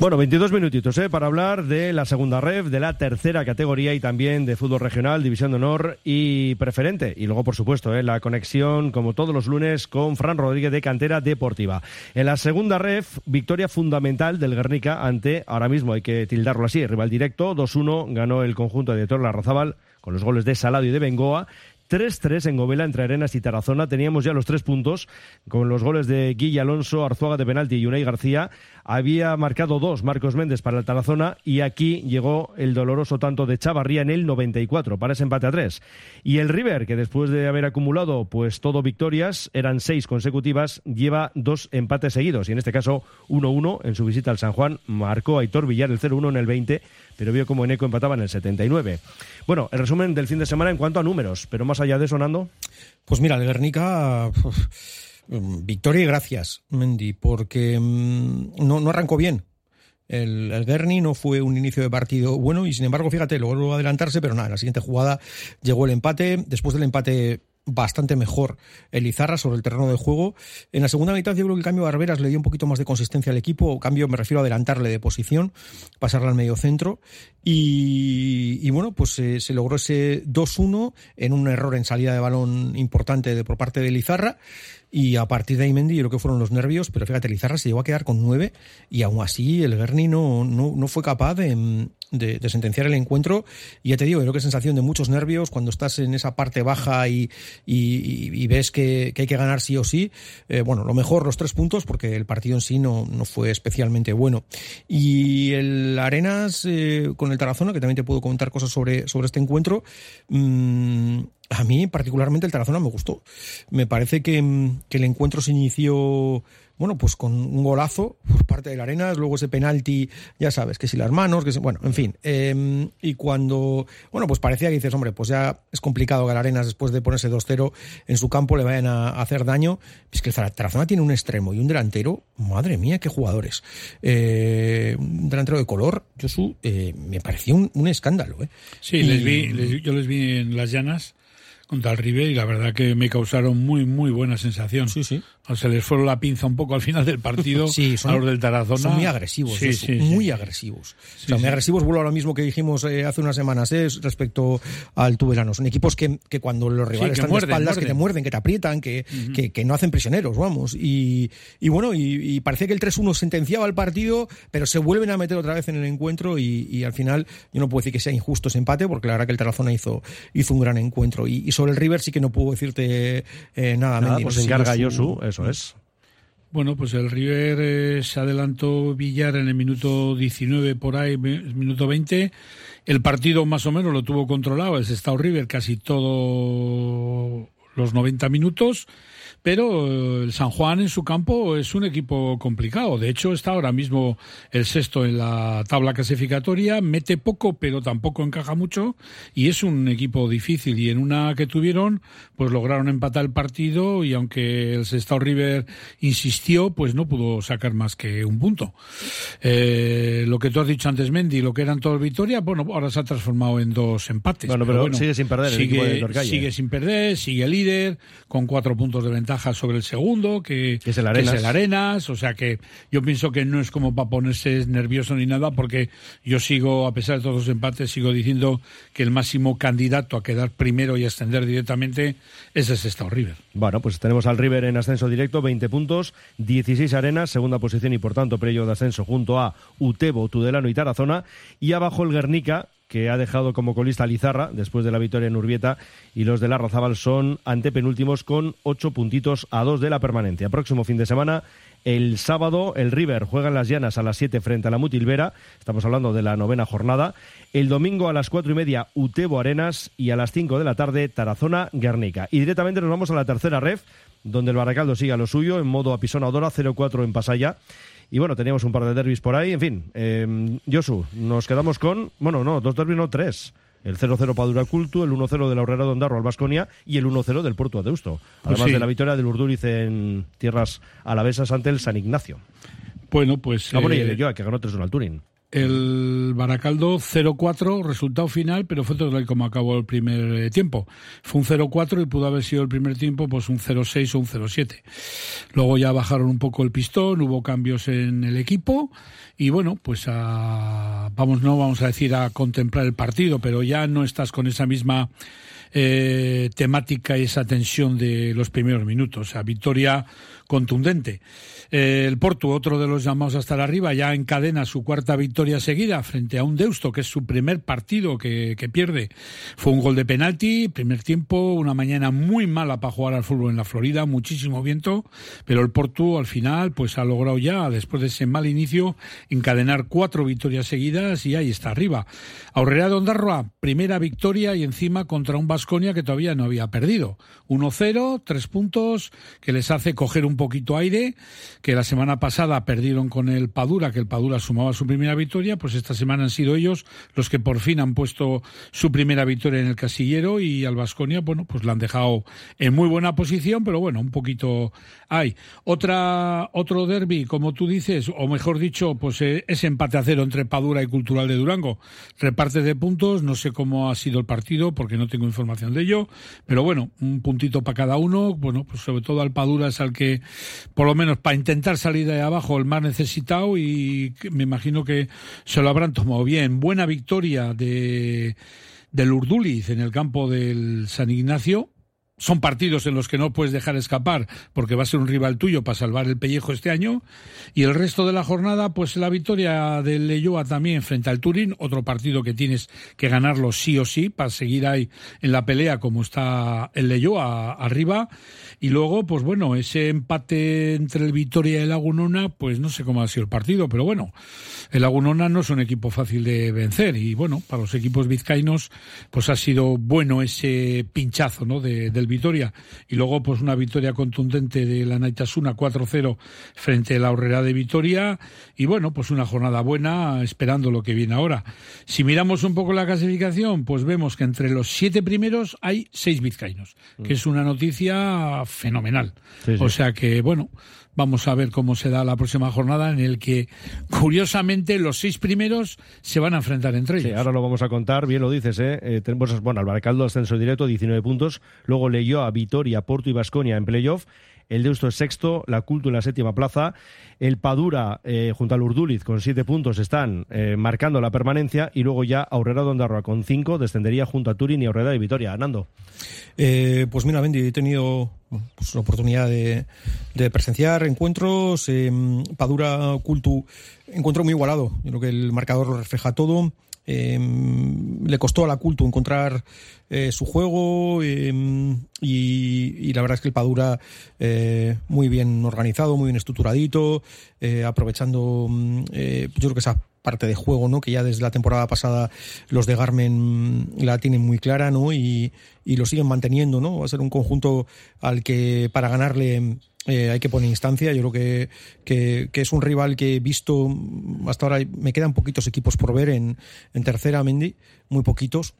Bueno, 22 minutitos ¿eh? para hablar de la segunda ref, de la tercera categoría y también de fútbol regional, división de honor y preferente. Y luego, por supuesto, ¿eh? la conexión, como todos los lunes, con Fran Rodríguez de Cantera Deportiva. En la segunda ref, victoria fundamental del Guernica ante, ahora mismo hay que tildarlo así, rival directo, 2-1, ganó el conjunto de Torla Razabal con los goles de Salado y de Bengoa. 3-3 en Govela entre Arenas y Tarazona. Teníamos ya los tres puntos con los goles de Guille Alonso, Arzuaga de penalti y Unai García. Había marcado dos Marcos Méndez para el Tarazona y aquí llegó el doloroso tanto de Chavarría en el 94 para ese empate a tres. Y el River, que después de haber acumulado pues todo victorias, eran seis consecutivas, lleva dos empates seguidos y en este caso 1-1 en su visita al San Juan. Marcó Aitor Villar el 0-1 en el 20, pero vio como Eneco empataba en el 79. Bueno, el resumen del fin de semana en cuanto a números, pero más allá de eso, Nando. Pues mira, el Guernica, victoria y gracias, Mendy, porque mm, no, no arrancó bien. El, el Guerni no fue un inicio de partido bueno y sin embargo, fíjate, logró adelantarse, pero nada, en la siguiente jugada llegó el empate. Después del empate bastante mejor el Izarra sobre el terreno de juego. En la segunda mitad yo creo que el cambio de Barberas le dio un poquito más de consistencia al equipo. Cambio, me refiero a adelantarle de posición, pasarle al medio centro. Y, bueno, pues eh, se logró ese 2-1 en un error en salida de balón importante de, por parte de Lizarra. Y a partir de ahí Mendy, yo creo que fueron los nervios, pero fíjate, Lizarra se llegó a quedar con nueve y aún así el Guerni no, no, no fue capaz de, de, sentenciar el encuentro. Y ya te digo, creo que sensación de muchos nervios cuando estás en esa parte baja y, y, ves que, que hay que ganar sí o sí. Eh, bueno, lo mejor los tres puntos porque el partido en sí no, no fue especialmente bueno. Y el Arenas eh, con el Tarazona, que también te puedo comentar cosas sobre, sobre este encuentro. mm, a mí particularmente el Tarazona me gustó. Me parece que, mm, que el encuentro se inició, bueno, pues con un golazo por parte del Arenas, luego ese penalti, ya sabes, que si las manos, que si, bueno, en fin. eh, y cuando, bueno, pues parecía que dices, hombre, pues ya es complicado que el Arenas después de ponerse 2-0 en su campo le vayan a hacer daño. Es que el Tarazona tiene un extremo y un delantero, madre mía, qué jugadores. Eh, un delantero de color, Josu, eh, me pareció un, un escándalo. ¿eh? Sí, Y- les vi, les- yo les vi en las llanas contra el River y la verdad que me causaron muy, muy buena sensación. Sí, sí. O sea, les fueron la pinza un poco al final del partido Sí, son, a los del Tarazona. son muy agresivos, Sí, sí, muy agresivos. o sea, muy agresivos, vuelvo a lo mismo que dijimos eh, hace unas semanas eh, respecto al Tubelano. Son equipos que, que cuando los rivales están muerden, de espaldas, que te muerden. muerden, que te aprietan, que, que, que no hacen prisioneros, vamos. Y, y bueno, y, y parecía que el 3-1 sentenciaba el partido, pero se vuelven a meter otra vez en el encuentro y, y al final yo no puedo decir que sea injusto ese empate, porque la verdad que el Tarazona hizo, hizo un gran encuentro. Y, y sobre el River sí que no puedo decirte eh, nada. Nada, pues se encarga Josu, eso es. Bueno, pues el River eh, se adelantó Villar en el minuto 19 por ahí, minuto 20. El partido más o menos lo tuvo controlado el Sestao River casi todo los 90 minutos, pero eh, el San Juan en su campo es un equipo complicado. De hecho, está ahora mismo el sexto en la tabla clasificatoria, mete poco, pero tampoco encaja mucho, y es un equipo difícil. Y en una que tuvieron, pues lograron empatar el partido, y aunque el Sestao River insistió, pues no pudo sacar más que un punto. Eh, lo que tú has dicho antes, Mendy, lo que eran todos victorias, bueno, ahora se ha transformado en dos empates. Bueno, pero sigue sin perder el sigue, equipo de sigue sin perder, sigue líder, con cuatro puntos de ventaja sobre el segundo, que, es el Arenas. que es el Arenas. O sea que yo pienso que no es como para ponerse nervioso ni nada, porque yo sigo, a pesar de todos los empates, sigo diciendo que el máximo candidato a quedar primero y ascender directamente es el Sestao River. Bueno, pues tenemos al River en ascenso directo, 20 puntos, 16 arenas, segunda posición y por tanto periodo de ascenso junto a Utebo, Tudelano y Tarazona. Y abajo el Guernica, que ha dejado como colista Lizarra después de la victoria en Urbieta. Y los de la Razabal son antepenúltimos con 8 puntitos a 2 de la permanencia. Próximo fin de semana. El sábado el River juega en las llanas a las 7 frente a la Mutilvera. Estamos hablando de la novena jornada. El domingo a las cuatro y media Utebo Arenas y a las 5 de la tarde Tarazona Guernica. Y directamente nos vamos a la tercera ref, donde el Baracaldo sigue a lo suyo en modo apisonadora 0-4 en Pasaya. Y bueno, teníamos un par de derbis por ahí. En fin, eh, Josu, nos quedamos con. Bueno, no, dos derbis, no, tres. El 0-0 Padura Cultu, el 1-0 de la Horrera de Ondarro al Vasconia y el 1-0 del Porto Adeusto. Además sí. de la victoria del Urduriz en tierras alavesas ante el San Ignacio. Bueno, pues. Ah, bueno, y eh, el Elloa, que ganó 3-1 al Turín. El Baracaldo 0-4, resultado final, pero fue todo como acabó el primer eh, tiempo. Fue un 0-4 y pudo haber sido el primer tiempo pues un 0-6 o un 0-7. Luego ya bajaron un poco el pistón, hubo cambios en el equipo y bueno, pues a, vamos, no vamos a decir a contemplar el partido, pero ya no estás con esa misma eh, temática y esa tensión de los primeros minutos. O sea, victoria contundente. Eh, el Porto, otro de los llamados a estar arriba, ya encadena su cuarta victoria seguida frente a un Deusto, que es su primer partido que, que pierde. Fue un gol de penalti, primer tiempo, una mañana muy mala para jugar al fútbol en la Florida, muchísimo viento, pero el Porto al final pues ha logrado ya, después de ese mal inicio, encadenar cuatro victorias seguidas y ahí está arriba. Aurrera de Ondarroa, primera victoria y encima contra un Vasconia que todavía no había perdido. 1-0, tres puntos, que les hace coger un poquito aire, que la semana pasada perdieron con el Padura, que el Padura sumaba su primera victoria, pues esta semana han sido ellos los que por fin han puesto su primera victoria en el casillero y al Vasconia, bueno, pues la han dejado en muy buena posición, pero bueno, un poquito hay. Otra, otro derby, como tú dices, o mejor dicho, pues eh, ese empate a cero entre Padura y Cultural de Durango. Reparte de puntos, no sé cómo ha sido el partido, porque no tengo información de ello, pero bueno, un puntito para cada uno, bueno, pues sobre todo al Padura es al que, por lo menos para intentar salir de abajo, el más necesitado y me imagino que se lo habrán tomado bien. Buena victoria de del Urduliz en el campo del San Ignacio, son partidos en los que no puedes dejar escapar porque va a ser un rival tuyo para salvar el pellejo este año. Y el resto de la jornada, pues la victoria del Leyoa también frente al Turín, otro partido que tienes que ganarlo sí o sí para seguir ahí en la pelea como está el Leyoa arriba. Y luego, pues bueno, ese empate entre el Vitoria y el Lagunona, pues no sé cómo ha sido el partido, pero bueno, el Lagunona no es un equipo fácil de vencer. Y bueno, para los equipos vizcaínos, pues ha sido bueno ese pinchazo, ¿no? De, del Vitoria. Y luego, pues una victoria contundente de la Naitasuna 4-0 frente a la Horrera de Vitoria. Y bueno, pues una jornada buena, esperando lo que viene ahora. Si miramos un poco la clasificación, pues vemos que entre los siete primeros hay seis vizcaínos, que es una noticia fenomenal. Sí, sí. O sea que, bueno, vamos a ver cómo se da la próxima jornada en el que, curiosamente, los seis primeros se van a enfrentar entre ellos. Sí, ahora lo vamos a contar, bien lo dices, ¿eh? Eh, tenemos, bueno, al Baracaldo ascenso directo, 19 puntos, luego leyó a Vitoria, Porto y Vasconia en playoff, el Deusto es sexto, la Culto en la séptima plaza, el Padura eh, junto al Urduliz con siete puntos están eh, marcando la permanencia y luego ya Aurrera de Ondarroa con cinco descendería junto a Turín y Aurrera de Vitoria. Nando. Eh, pues mira, Bendy, he tenido pues la oportunidad de, de presenciar encuentros. Padura Cultu, encuentro muy igualado. Yo creo que el marcador lo refleja todo. Eh, le costó a la Cultu encontrar eh, su juego eh, y, la verdad es que el Padura eh, muy bien organizado, muy bien estructuradito, eh, aprovechando mm, yo creo que esa parte de juego, ¿no? Que ya desde la temporada pasada los de Garmen mm, la tienen muy clara, ¿no? Y, lo siguen manteniendo, ¿no? Va a ser un conjunto al que para ganarle eh, hay que poner instancia. Yo creo que, que, que es un rival que he visto hasta ahora. Me quedan poquitos equipos por ver en, en tercera, Mendy, muy poquitos.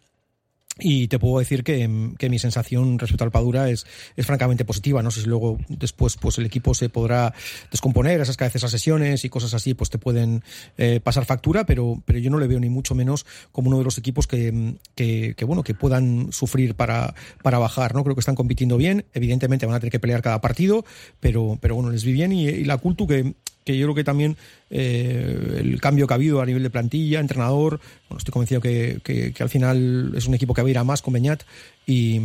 Y te puedo decir que, que, mi sensación respecto al Padura es, es francamente positiva. No sé si luego después pues el equipo se podrá descomponer, esas que a veces sesiones y cosas así pues te pueden eh, pasar factura, pero, pero yo no le veo ni mucho menos como uno de los equipos que, que, que, bueno que puedan sufrir para, para bajar. No creo que están compitiendo bien. Evidentemente van a tener que pelear cada partido, pero, pero bueno, les vi bien y, y la Cultu que, que yo creo que también eh, el cambio que ha habido a nivel de plantilla, entrenador, bueno, estoy convencido que, que, que, al final es un equipo que va a ir a más con Beñat y,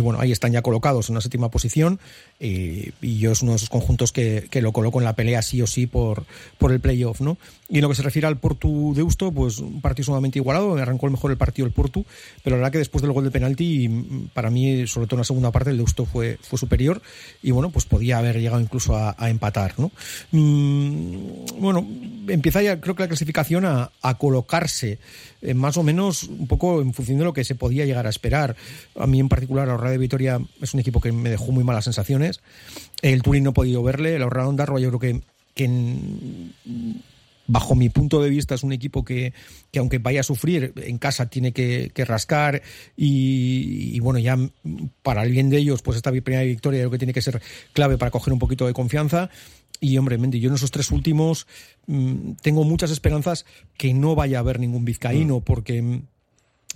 bueno, ahí están ya colocados en una séptima posición y, y, yo es uno de esos conjuntos que, que, lo coloco en la pelea sí o sí por, por el playoff, ¿no? Y en lo que se refiere al Portu Deusto, pues un partido sumamente igualado, me arrancó el mejor el partido el Portu, pero la verdad que después del gol de penalti, para mí, sobre todo en la segunda parte, el Deusto fue, fue superior y bueno, pues podía haber llegado incluso a, empatar, ¿no? Mm, bueno, empieza ya creo que la clasificación a, a colocarse eh, más o menos un poco en función de lo que se podía llegar a esperar. A mí en particular, la de Vitoria es un equipo que me dejó muy malas sensaciones. El Turín no he podido verle, la Horrada Ondarroa yo creo que, que en, bajo mi punto de vista es un equipo que, que aunque vaya a sufrir en casa tiene que, que rascar y, y, bueno ya para el bien de ellos pues esta primera victoria creo que tiene que ser clave para coger un poquito de confianza y hombre, Mendy, yo en esos tres últimos mmm, tengo muchas esperanzas que no vaya a haber ningún vizcaíno, porque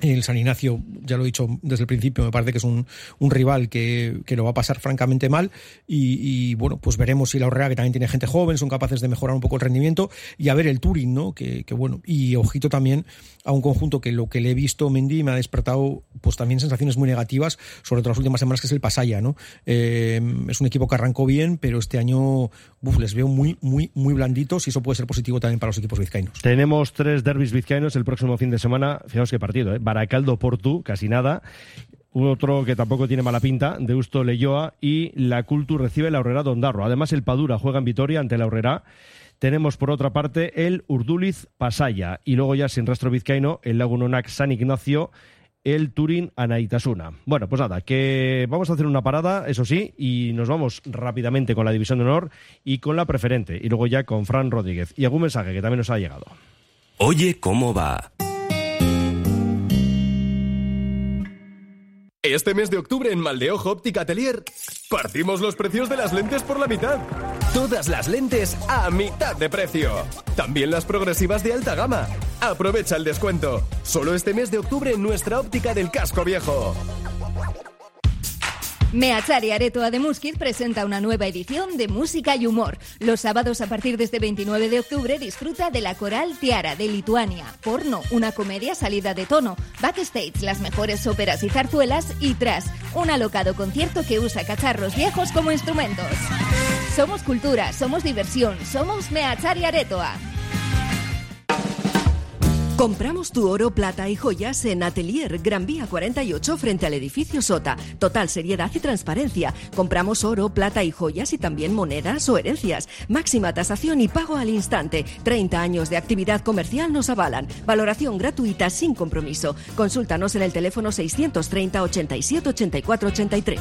el San Ignacio, ya lo he dicho desde el principio, me parece que es un, rival que, que, lo va a pasar francamente mal y, bueno, pues veremos si la Orrea, que también tiene gente joven, son capaces de mejorar un poco el rendimiento y a ver el Turing, ¿no? Que, que bueno, y ojito también a un conjunto que lo que le he visto Mendy me ha despertado pues también sensaciones muy negativas, sobre todo las últimas semanas, que es el Pasaya, ¿no? Eh, es un equipo que arrancó bien, pero este año uf, les veo muy, muy, muy blanditos y eso puede ser positivo también para los equipos vizcaínos. Tenemos tres derbis vizcaínos el próximo fin de semana, fijaos qué partido, ¿eh? Baracaldo Portu, casi nada. Otro que tampoco tiene mala pinta, Deusto Leyoa y la Cultu recibe la Horrera Dondarro. Además, el Padura juega en Vitoria ante la Horrera. Tenemos por otra parte el Urduliz Pasaya y luego ya sin rastro vizcaíno el Lagunonac San Ignacio el Turín Anaitasuna. Bueno, pues nada, que vamos a hacer una parada, eso sí, y nos vamos rápidamente con la división de honor y con la preferente, y luego ya con Fran Rodríguez. Y algún mensaje que también nos ha llegado. Oye, ¿cómo va? Este mes de octubre en Maldeojo Óptica Atelier partimos los precios de las lentes por la mitad. Todas las lentes a mitad de precio. También las progresivas de alta gama. Aprovecha el descuento. Solo este mes de octubre en nuestra óptica del casco viejo. Meachari Aretoa de Muskiz presenta una nueva edición de música y humor. Los sábados a partir de este 29 de octubre disfruta de la coral Tiara de Lituania, Porno, una comedia salida de tono, Backstage, las mejores óperas y zarzuelas y Tras, un alocado concierto que usa cacharros viejos como instrumentos. Somos cultura, somos diversión, somos Meachari Aretoa. Compramos tu oro, plata y joyas en Atelier Gran Vía 48 frente al edificio Sota. Total seriedad y transparencia. Compramos oro, plata y joyas y también monedas o herencias. Máxima tasación y pago al instante. 30 años de actividad comercial nos avalan. Valoración gratuita sin compromiso. Consúltanos en el teléfono 630 87 84 83.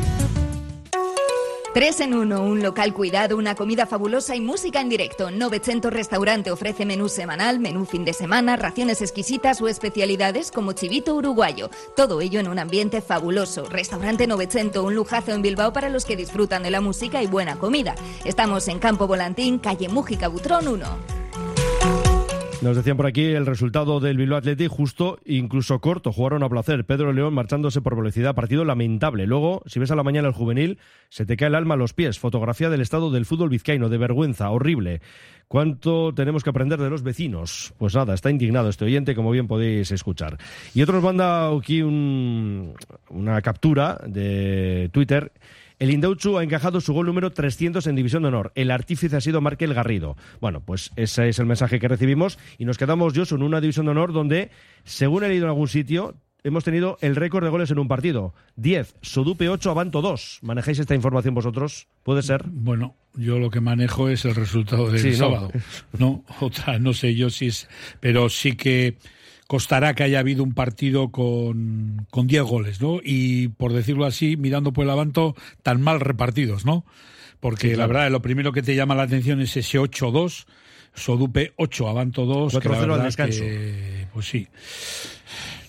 3 en 1, un local cuidado, una comida fabulosa y música en directo. Novecento Restaurante ofrece menú semanal, menú fin de semana, raciones exquisitas o especialidades como chivito uruguayo. Todo ello en un ambiente fabuloso. Restaurante Novecento, un lujazo en Bilbao para los que disfrutan de la música y buena comida. Estamos en Campo Volantín, calle Mújica Butrón 1. Nos decían por aquí el resultado del Bilbao Athletic justo, incluso corto, jugaron a placer. Pedro León marchándose por velocidad, partido lamentable. Luego, si ves a la mañana el juvenil, se te cae el alma a los pies. Fotografía del estado del fútbol vizcaíno, de vergüenza, horrible. ¿Cuánto tenemos que aprender de los vecinos? Pues nada, está indignado este oyente, como bien podéis escuchar. Y otro nos manda aquí un- una captura de Twitter. El Indauchu ha encajado su gol número 300 en División de Honor. El artífice ha sido Markel Garrido. Bueno, pues ese es el mensaje que recibimos y nos quedamos, yo, en una División de Honor donde, según he leído en algún sitio, hemos tenido el récord de goles en un partido. 10, Sodupe 8, Avanto 2. ¿Manejáis esta información vosotros? ¿Puede ser? Bueno, yo lo que manejo es el resultado del Sí, no. sábado. No, otra, no sé yo si es. Pero sí que costará que haya habido un partido con, con 10 goles, ¿no? Y por decirlo así, mirando por el avanto, tan mal repartidos, ¿no? Porque Sí, la claro. verdad, lo primero que te llama la atención es ese 8-2. Sodupe 8, Avanto 2. que la 4-0 al verdad descanso. que, pues sí.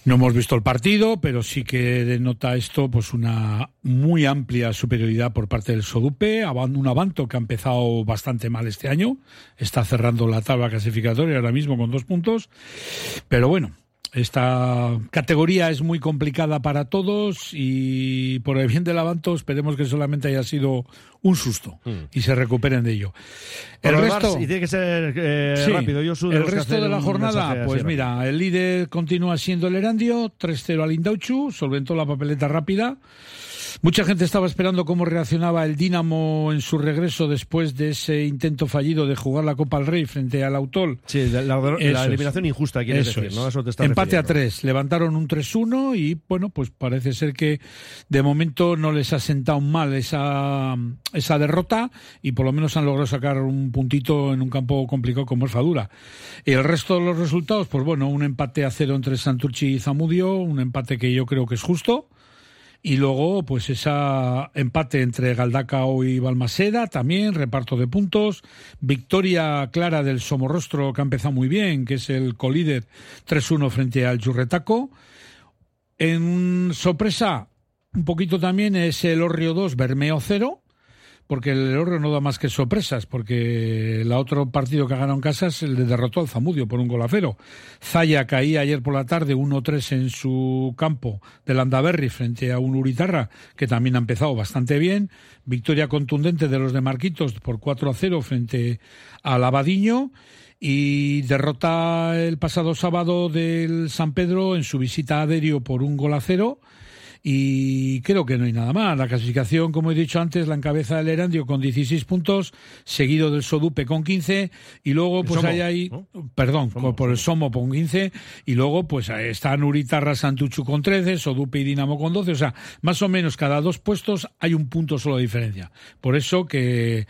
No hemos visto el partido, pero sí que denota esto pues una muy amplia superioridad por parte del Sodupe, un Avanto que ha empezado bastante mal este año, está cerrando la tabla clasificatoria ahora mismo con dos puntos, pero bueno, esta categoría es muy complicada para todos y por el bien del Avanto esperemos que solamente haya sido un susto y se recuperen de ello. El resto, y tiene que ser eh, Sí. rápido. Yo, el resto de la jornada, pues mira, el líder continúa siendo el Erandio, 3-0 al Indauchu, solventó la papeleta rápida. Mucha gente estaba esperando cómo reaccionaba el Dinamo en su regreso después de ese intento fallido de jugar la Copa al Rey frente al Autol. Sí, la, la- la Eso es. eliminación injusta, quieres Eso decir. Eso te está Empate a tres. Levantaron un 3-1 y, bueno, pues parece ser que de momento no les ha sentado mal esa, esa derrota y por lo menos han logrado sacar un puntito en un campo complicado como es Fadura. Y el resto de los resultados, pues bueno, un empate a cero entre Santurchi y Zamudio, un empate que yo creo que es justo. Y luego, pues esa empate entre Galdacao y Balmaseda, también reparto de puntos. Victoria clara del Somorrostro, que ha empezado muy bien, que es el colíder 3-1 frente al Churretaco. En sorpresa, un poquito también es el Orrio 2, Bermeo 0, porque el Orrio no da más que sorpresas, porque el otro partido que ha ganado en casa es el de derrotó al Zamudio por un gol a cero. Zaya caía ayer por la tarde 1-3 en su campo del Andaberri frente a un Uritarra, que también ha empezado bastante bien. Victoria contundente de los de Marquitos por 4-0 frente al Abadiño. Y derrota el pasado sábado del San Pedro en su visita a Derio por un gol a cero. Y creo que no hay nada más. La clasificación, como he dicho antes, la encabeza el Erandio con 16 puntos, seguido del Sodupe con 15, y luego El pues Somo, hay ahí, ¿no? perdón, por el Somo con 15, y luego pues ahí están Uritarra Santuchu con 13, Sodupe y Dinamo con 12, o sea, más o menos cada dos puestos hay un punto solo de diferencia. Por eso que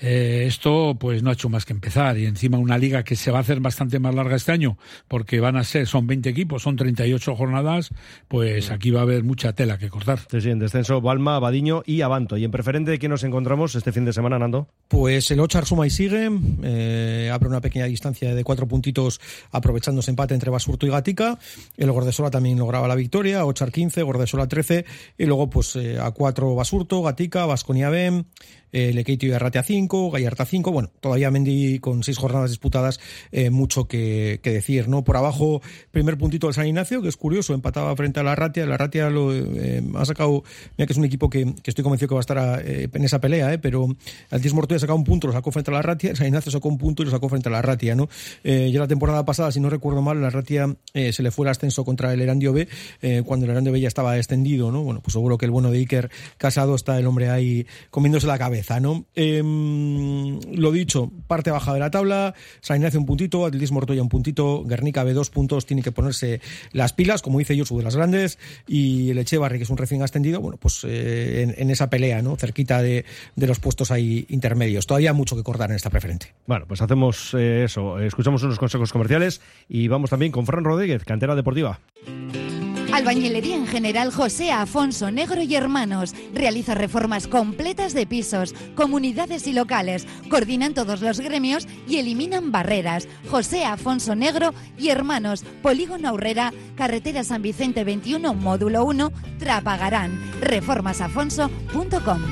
eh, esto pues no ha hecho más que empezar, y encima una liga que se va a hacer bastante más larga este año, porque van a ser, son 20 equipos, son 38 jornadas, pues aquí va a haber mucha tela que cortar. Sí, sí, en descenso Balma, Abadiño y Avanto. ¿Y en preferente de quién nos encontramos este fin de semana, Nando? Pues el Ochar suma y sigue, eh, abre una pequeña distancia de cuatro puntitos aprovechando ese empate entre Basurto y Gatica. El Gordesola también lograba la victoria, Ochar 15, Gordesola 13 y luego pues eh, a cuatro Basurto, Gatica, Vasconia B, eh, Lequeitio y Arratia 5, Gallarta 5. Bueno, todavía Mendy con seis jornadas disputadas, eh, mucho que, que decir, ¿no? Por abajo, primer puntito del San Ignacio, que es curioso, empataba frente a la Arratia. La Arratia lo eh, ha sacado, mira que es un equipo que, que estoy convencido que va a estar eh, en esa pelea, ¿eh? pero el Tismorto ha sacado un punto, lo sacó frente a la Ratia, San Ignacio sacó un punto y lo sacó frente a la Ratia, ¿no? Eh, ya la temporada pasada, si no recuerdo mal, la Ratia eh, se le fue el ascenso contra el Erandio B, eh, cuando el Erandio B ya estaba extendido, ¿no? Bueno, pues seguro que el bueno de Iker Casado está el hombre ahí comiéndose la cabeza, ¿no? Eh, lo dicho, parte baja de la tabla, San Ignacio un puntito, Atletismo Ortoya un puntito, Guernica B dos puntos, tiene que ponerse las pilas, como dice Josu de las grandes, y el Echevarri, que es un recién ascendido, bueno, pues eh, en, esa pelea, ¿no? Cerquita de, de los puestos ahí intermedios. Todavía mucho que cortar en esta preferente. Bueno, pues hacemos eh, eso, escuchamos unos consejos comerciales y vamos también con Fran Rodríguez, cantera deportiva. Albañilería en general José Afonso Negro y Hermanos. Realiza reformas completas de pisos, comunidades y locales. Coordinan todos los gremios y eliminan barreras. José Afonso Negro y Hermanos. Polígono Aurrera, Carretera San Vicente 21, Módulo 1, Trapagarán. Reformasafonso.com.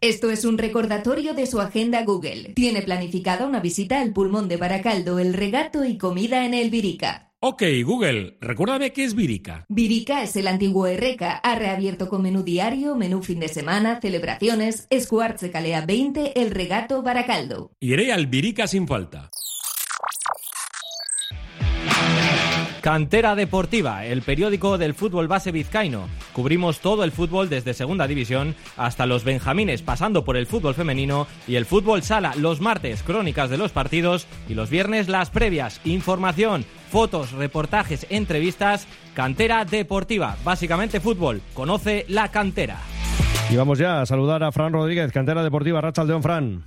Esto es un recordatorio de su agenda Google. Tiene planificada una visita al pulmón de Baracaldo, el regato y comida en el Virica. Ok, Google, recuérdame qué es Virica. Virica es el antiguo Erreca. Ha reabierto con menú diario, menú fin de semana, celebraciones. Escuartze Calea 20, el regato Baracaldo. Iré al Virica sin falta. Cantera Deportiva, el periódico del fútbol base vizcaíno. Cubrimos todo el fútbol desde Segunda División hasta los Benjamines, pasando por el fútbol femenino y el fútbol sala. Los martes, crónicas de los partidos y los viernes, las previas. Información, fotos, reportajes, entrevistas. Cantera Deportiva, básicamente fútbol. Conoce la cantera. Y vamos ya a saludar a Fran Rodríguez, cantera deportiva Rachaldeón Fran.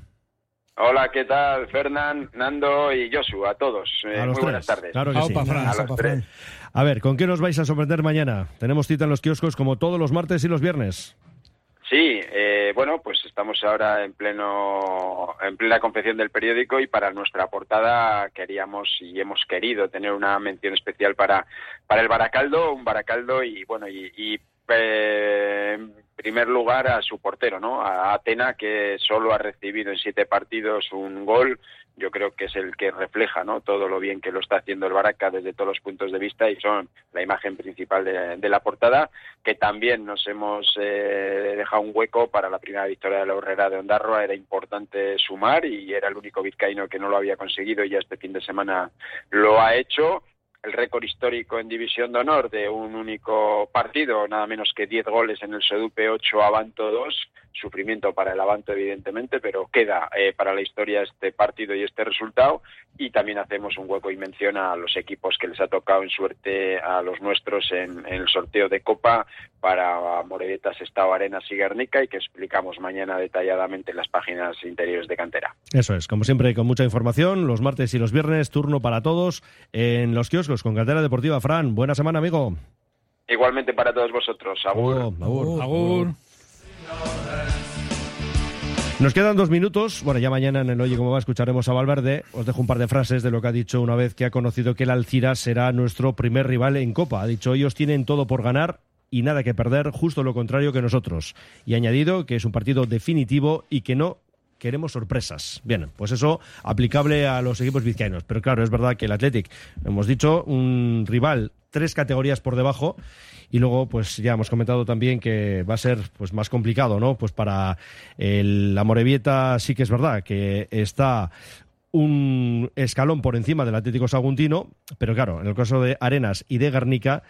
Hola, ¿qué tal? Fernán, Nando y Josu, a todos. Eh, A muy buenas tres. tardes. Claro que sí. A los tres. A ver, ¿con qué nos vais a sorprender mañana? Tenemos cita en los kioscos como todos los martes y los viernes. Sí, eh, bueno, pues estamos ahora en pleno en plena confección del periódico y para nuestra portada queríamos y hemos querido tener una mención especial para para el Baracaldo, un Baracaldo y bueno y, y, eh, en primer lugar a su portero, ¿no? A Atena que solo ha recibido en siete partidos un gol. Yo creo que es el que refleja, ¿no? Todo lo bien que lo está haciendo el Baraca desde todos los puntos de vista y son la imagen principal de, la portada. Que también nos hemos eh, dejado un hueco para la primera victoria de la Horrera de Ondarroa. Era importante sumar y era el único vizcaíno que no lo había conseguido y ya este fin de semana lo ha hecho el récord histórico en División de Honor de un único partido, nada menos que 10 goles en el Sedupe 8, Avanto 2, sufrimiento para el Avanto evidentemente, pero queda eh, para la historia este partido y este resultado. Y también hacemos un hueco y mención a los equipos que les ha tocado en suerte a los nuestros en, en el sorteo de Copa para Morevieta, Estado Arenas y Guernica y que explicamos mañana detalladamente en las páginas interiores de cantera. Eso es, como siempre, con mucha información, los martes y los viernes, turno para todos en los kioscos con Cantera Deportiva. Fran, buena semana, amigo. Igualmente para todos vosotros. Agur. Agur. Agur. Nos quedan dos minutos. Bueno, ya mañana en el Oye Cómo Va escucharemos a Valverde. Os dejo un par de frases de lo que ha dicho una vez que ha conocido que el Alcira será nuestro primer rival en Copa. Ha dicho, ellos tienen todo por ganar y nada que perder, justo lo contrario que nosotros. Y añadido que es un partido definitivo y que no queremos sorpresas. Bien, pues eso aplicable a los equipos vizcaínos. Pero claro, es verdad que el Athletic, hemos dicho, un rival tres categorías por debajo y luego pues ya hemos comentado también que va a ser pues más complicado, ¿no? Pues para el, la Morevieta sí que es verdad que está un escalón por encima del Atlético Saguntino, pero claro, en el caso de Arenas y de Guernica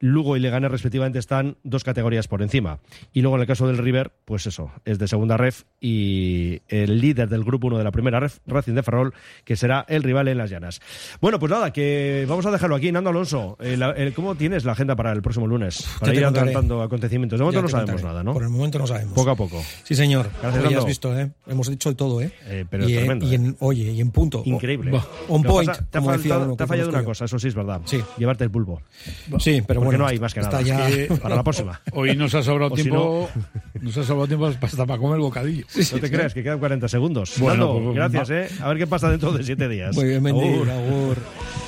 Lugo y Leganés respectivamente están dos categorías por encima. Y luego en el caso del River, pues eso, es de segunda ref y el líder del grupo 1 de la primera ref, Racing de Ferrol, que será el rival en las llanas. Bueno, pues nada, que vamos a dejarlo aquí. Nando Alonso, el- el- ¿cómo tienes la agenda para el próximo lunes? Para Ya ir adelantando acontecimientos. De momento no sabemos contaré. nada, ¿no? Por el momento no sabemos. Poco a poco. Sí, señor. Gracias, Nando. has visto, ¿eh? Hemos dicho el todo, ¿eh? pero y, es tremendo, y ¿eh? en, oye, y en punto. Increíble. On point, pasa, te ha faltado- te ha fallado una cosa, eso sí es verdad. Sí. Llevarte el pulpo. Sí, pero Porque bueno, no hay más que nada. ya- Es que para la próxima. Hoy nos ha sobrado O si tiempo. Nos ha sobrado tiempo hasta para comer bocadillo. no te creas que quedan 40 segundos. Bueno, Nando, pues, gracias, va. ¿eh? A ver qué pasa dentro de siete días. Muy bien, Agur. agur.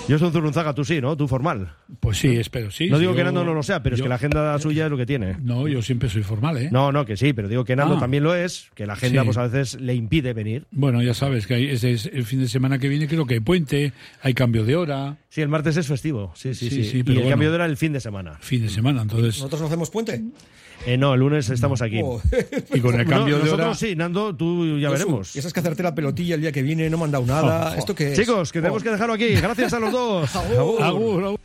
Yo soy un Zurunzaga, tú sí, ¿no? Tú formal. Pues sí, espero, sí. no sí, digo que Nando no lo sea, pero es que la agenda suya es lo que tiene. No, yo siempre soy formal, ¿eh? No, no, que sí, pero digo que Nando Ah. también lo es, que la agenda Sí. pues a veces le impide venir. Bueno, ya sabes que hay, ese es el fin de semana que viene creo que hay puente, hay cambio de hora, Sí, el martes es festivo, sí, sí, sí. Sí, sí, y pero el bueno. cambio de hora el fin de semana. fin de semana, entonces... ¿Nosotros no hacemos puente? Eh, no, el lunes estamos aquí. Oh. Y con el No, cambio de nosotros hora... sí, Nando, tú ya Josu, veremos. Y esas que hacerte la pelotilla el día que viene, no me han dado nada. Oh, oh. ¿Esto qué es? Chicos, que tenemos que dejarlo aquí. Gracias a los dos. Agur. Agur, agur.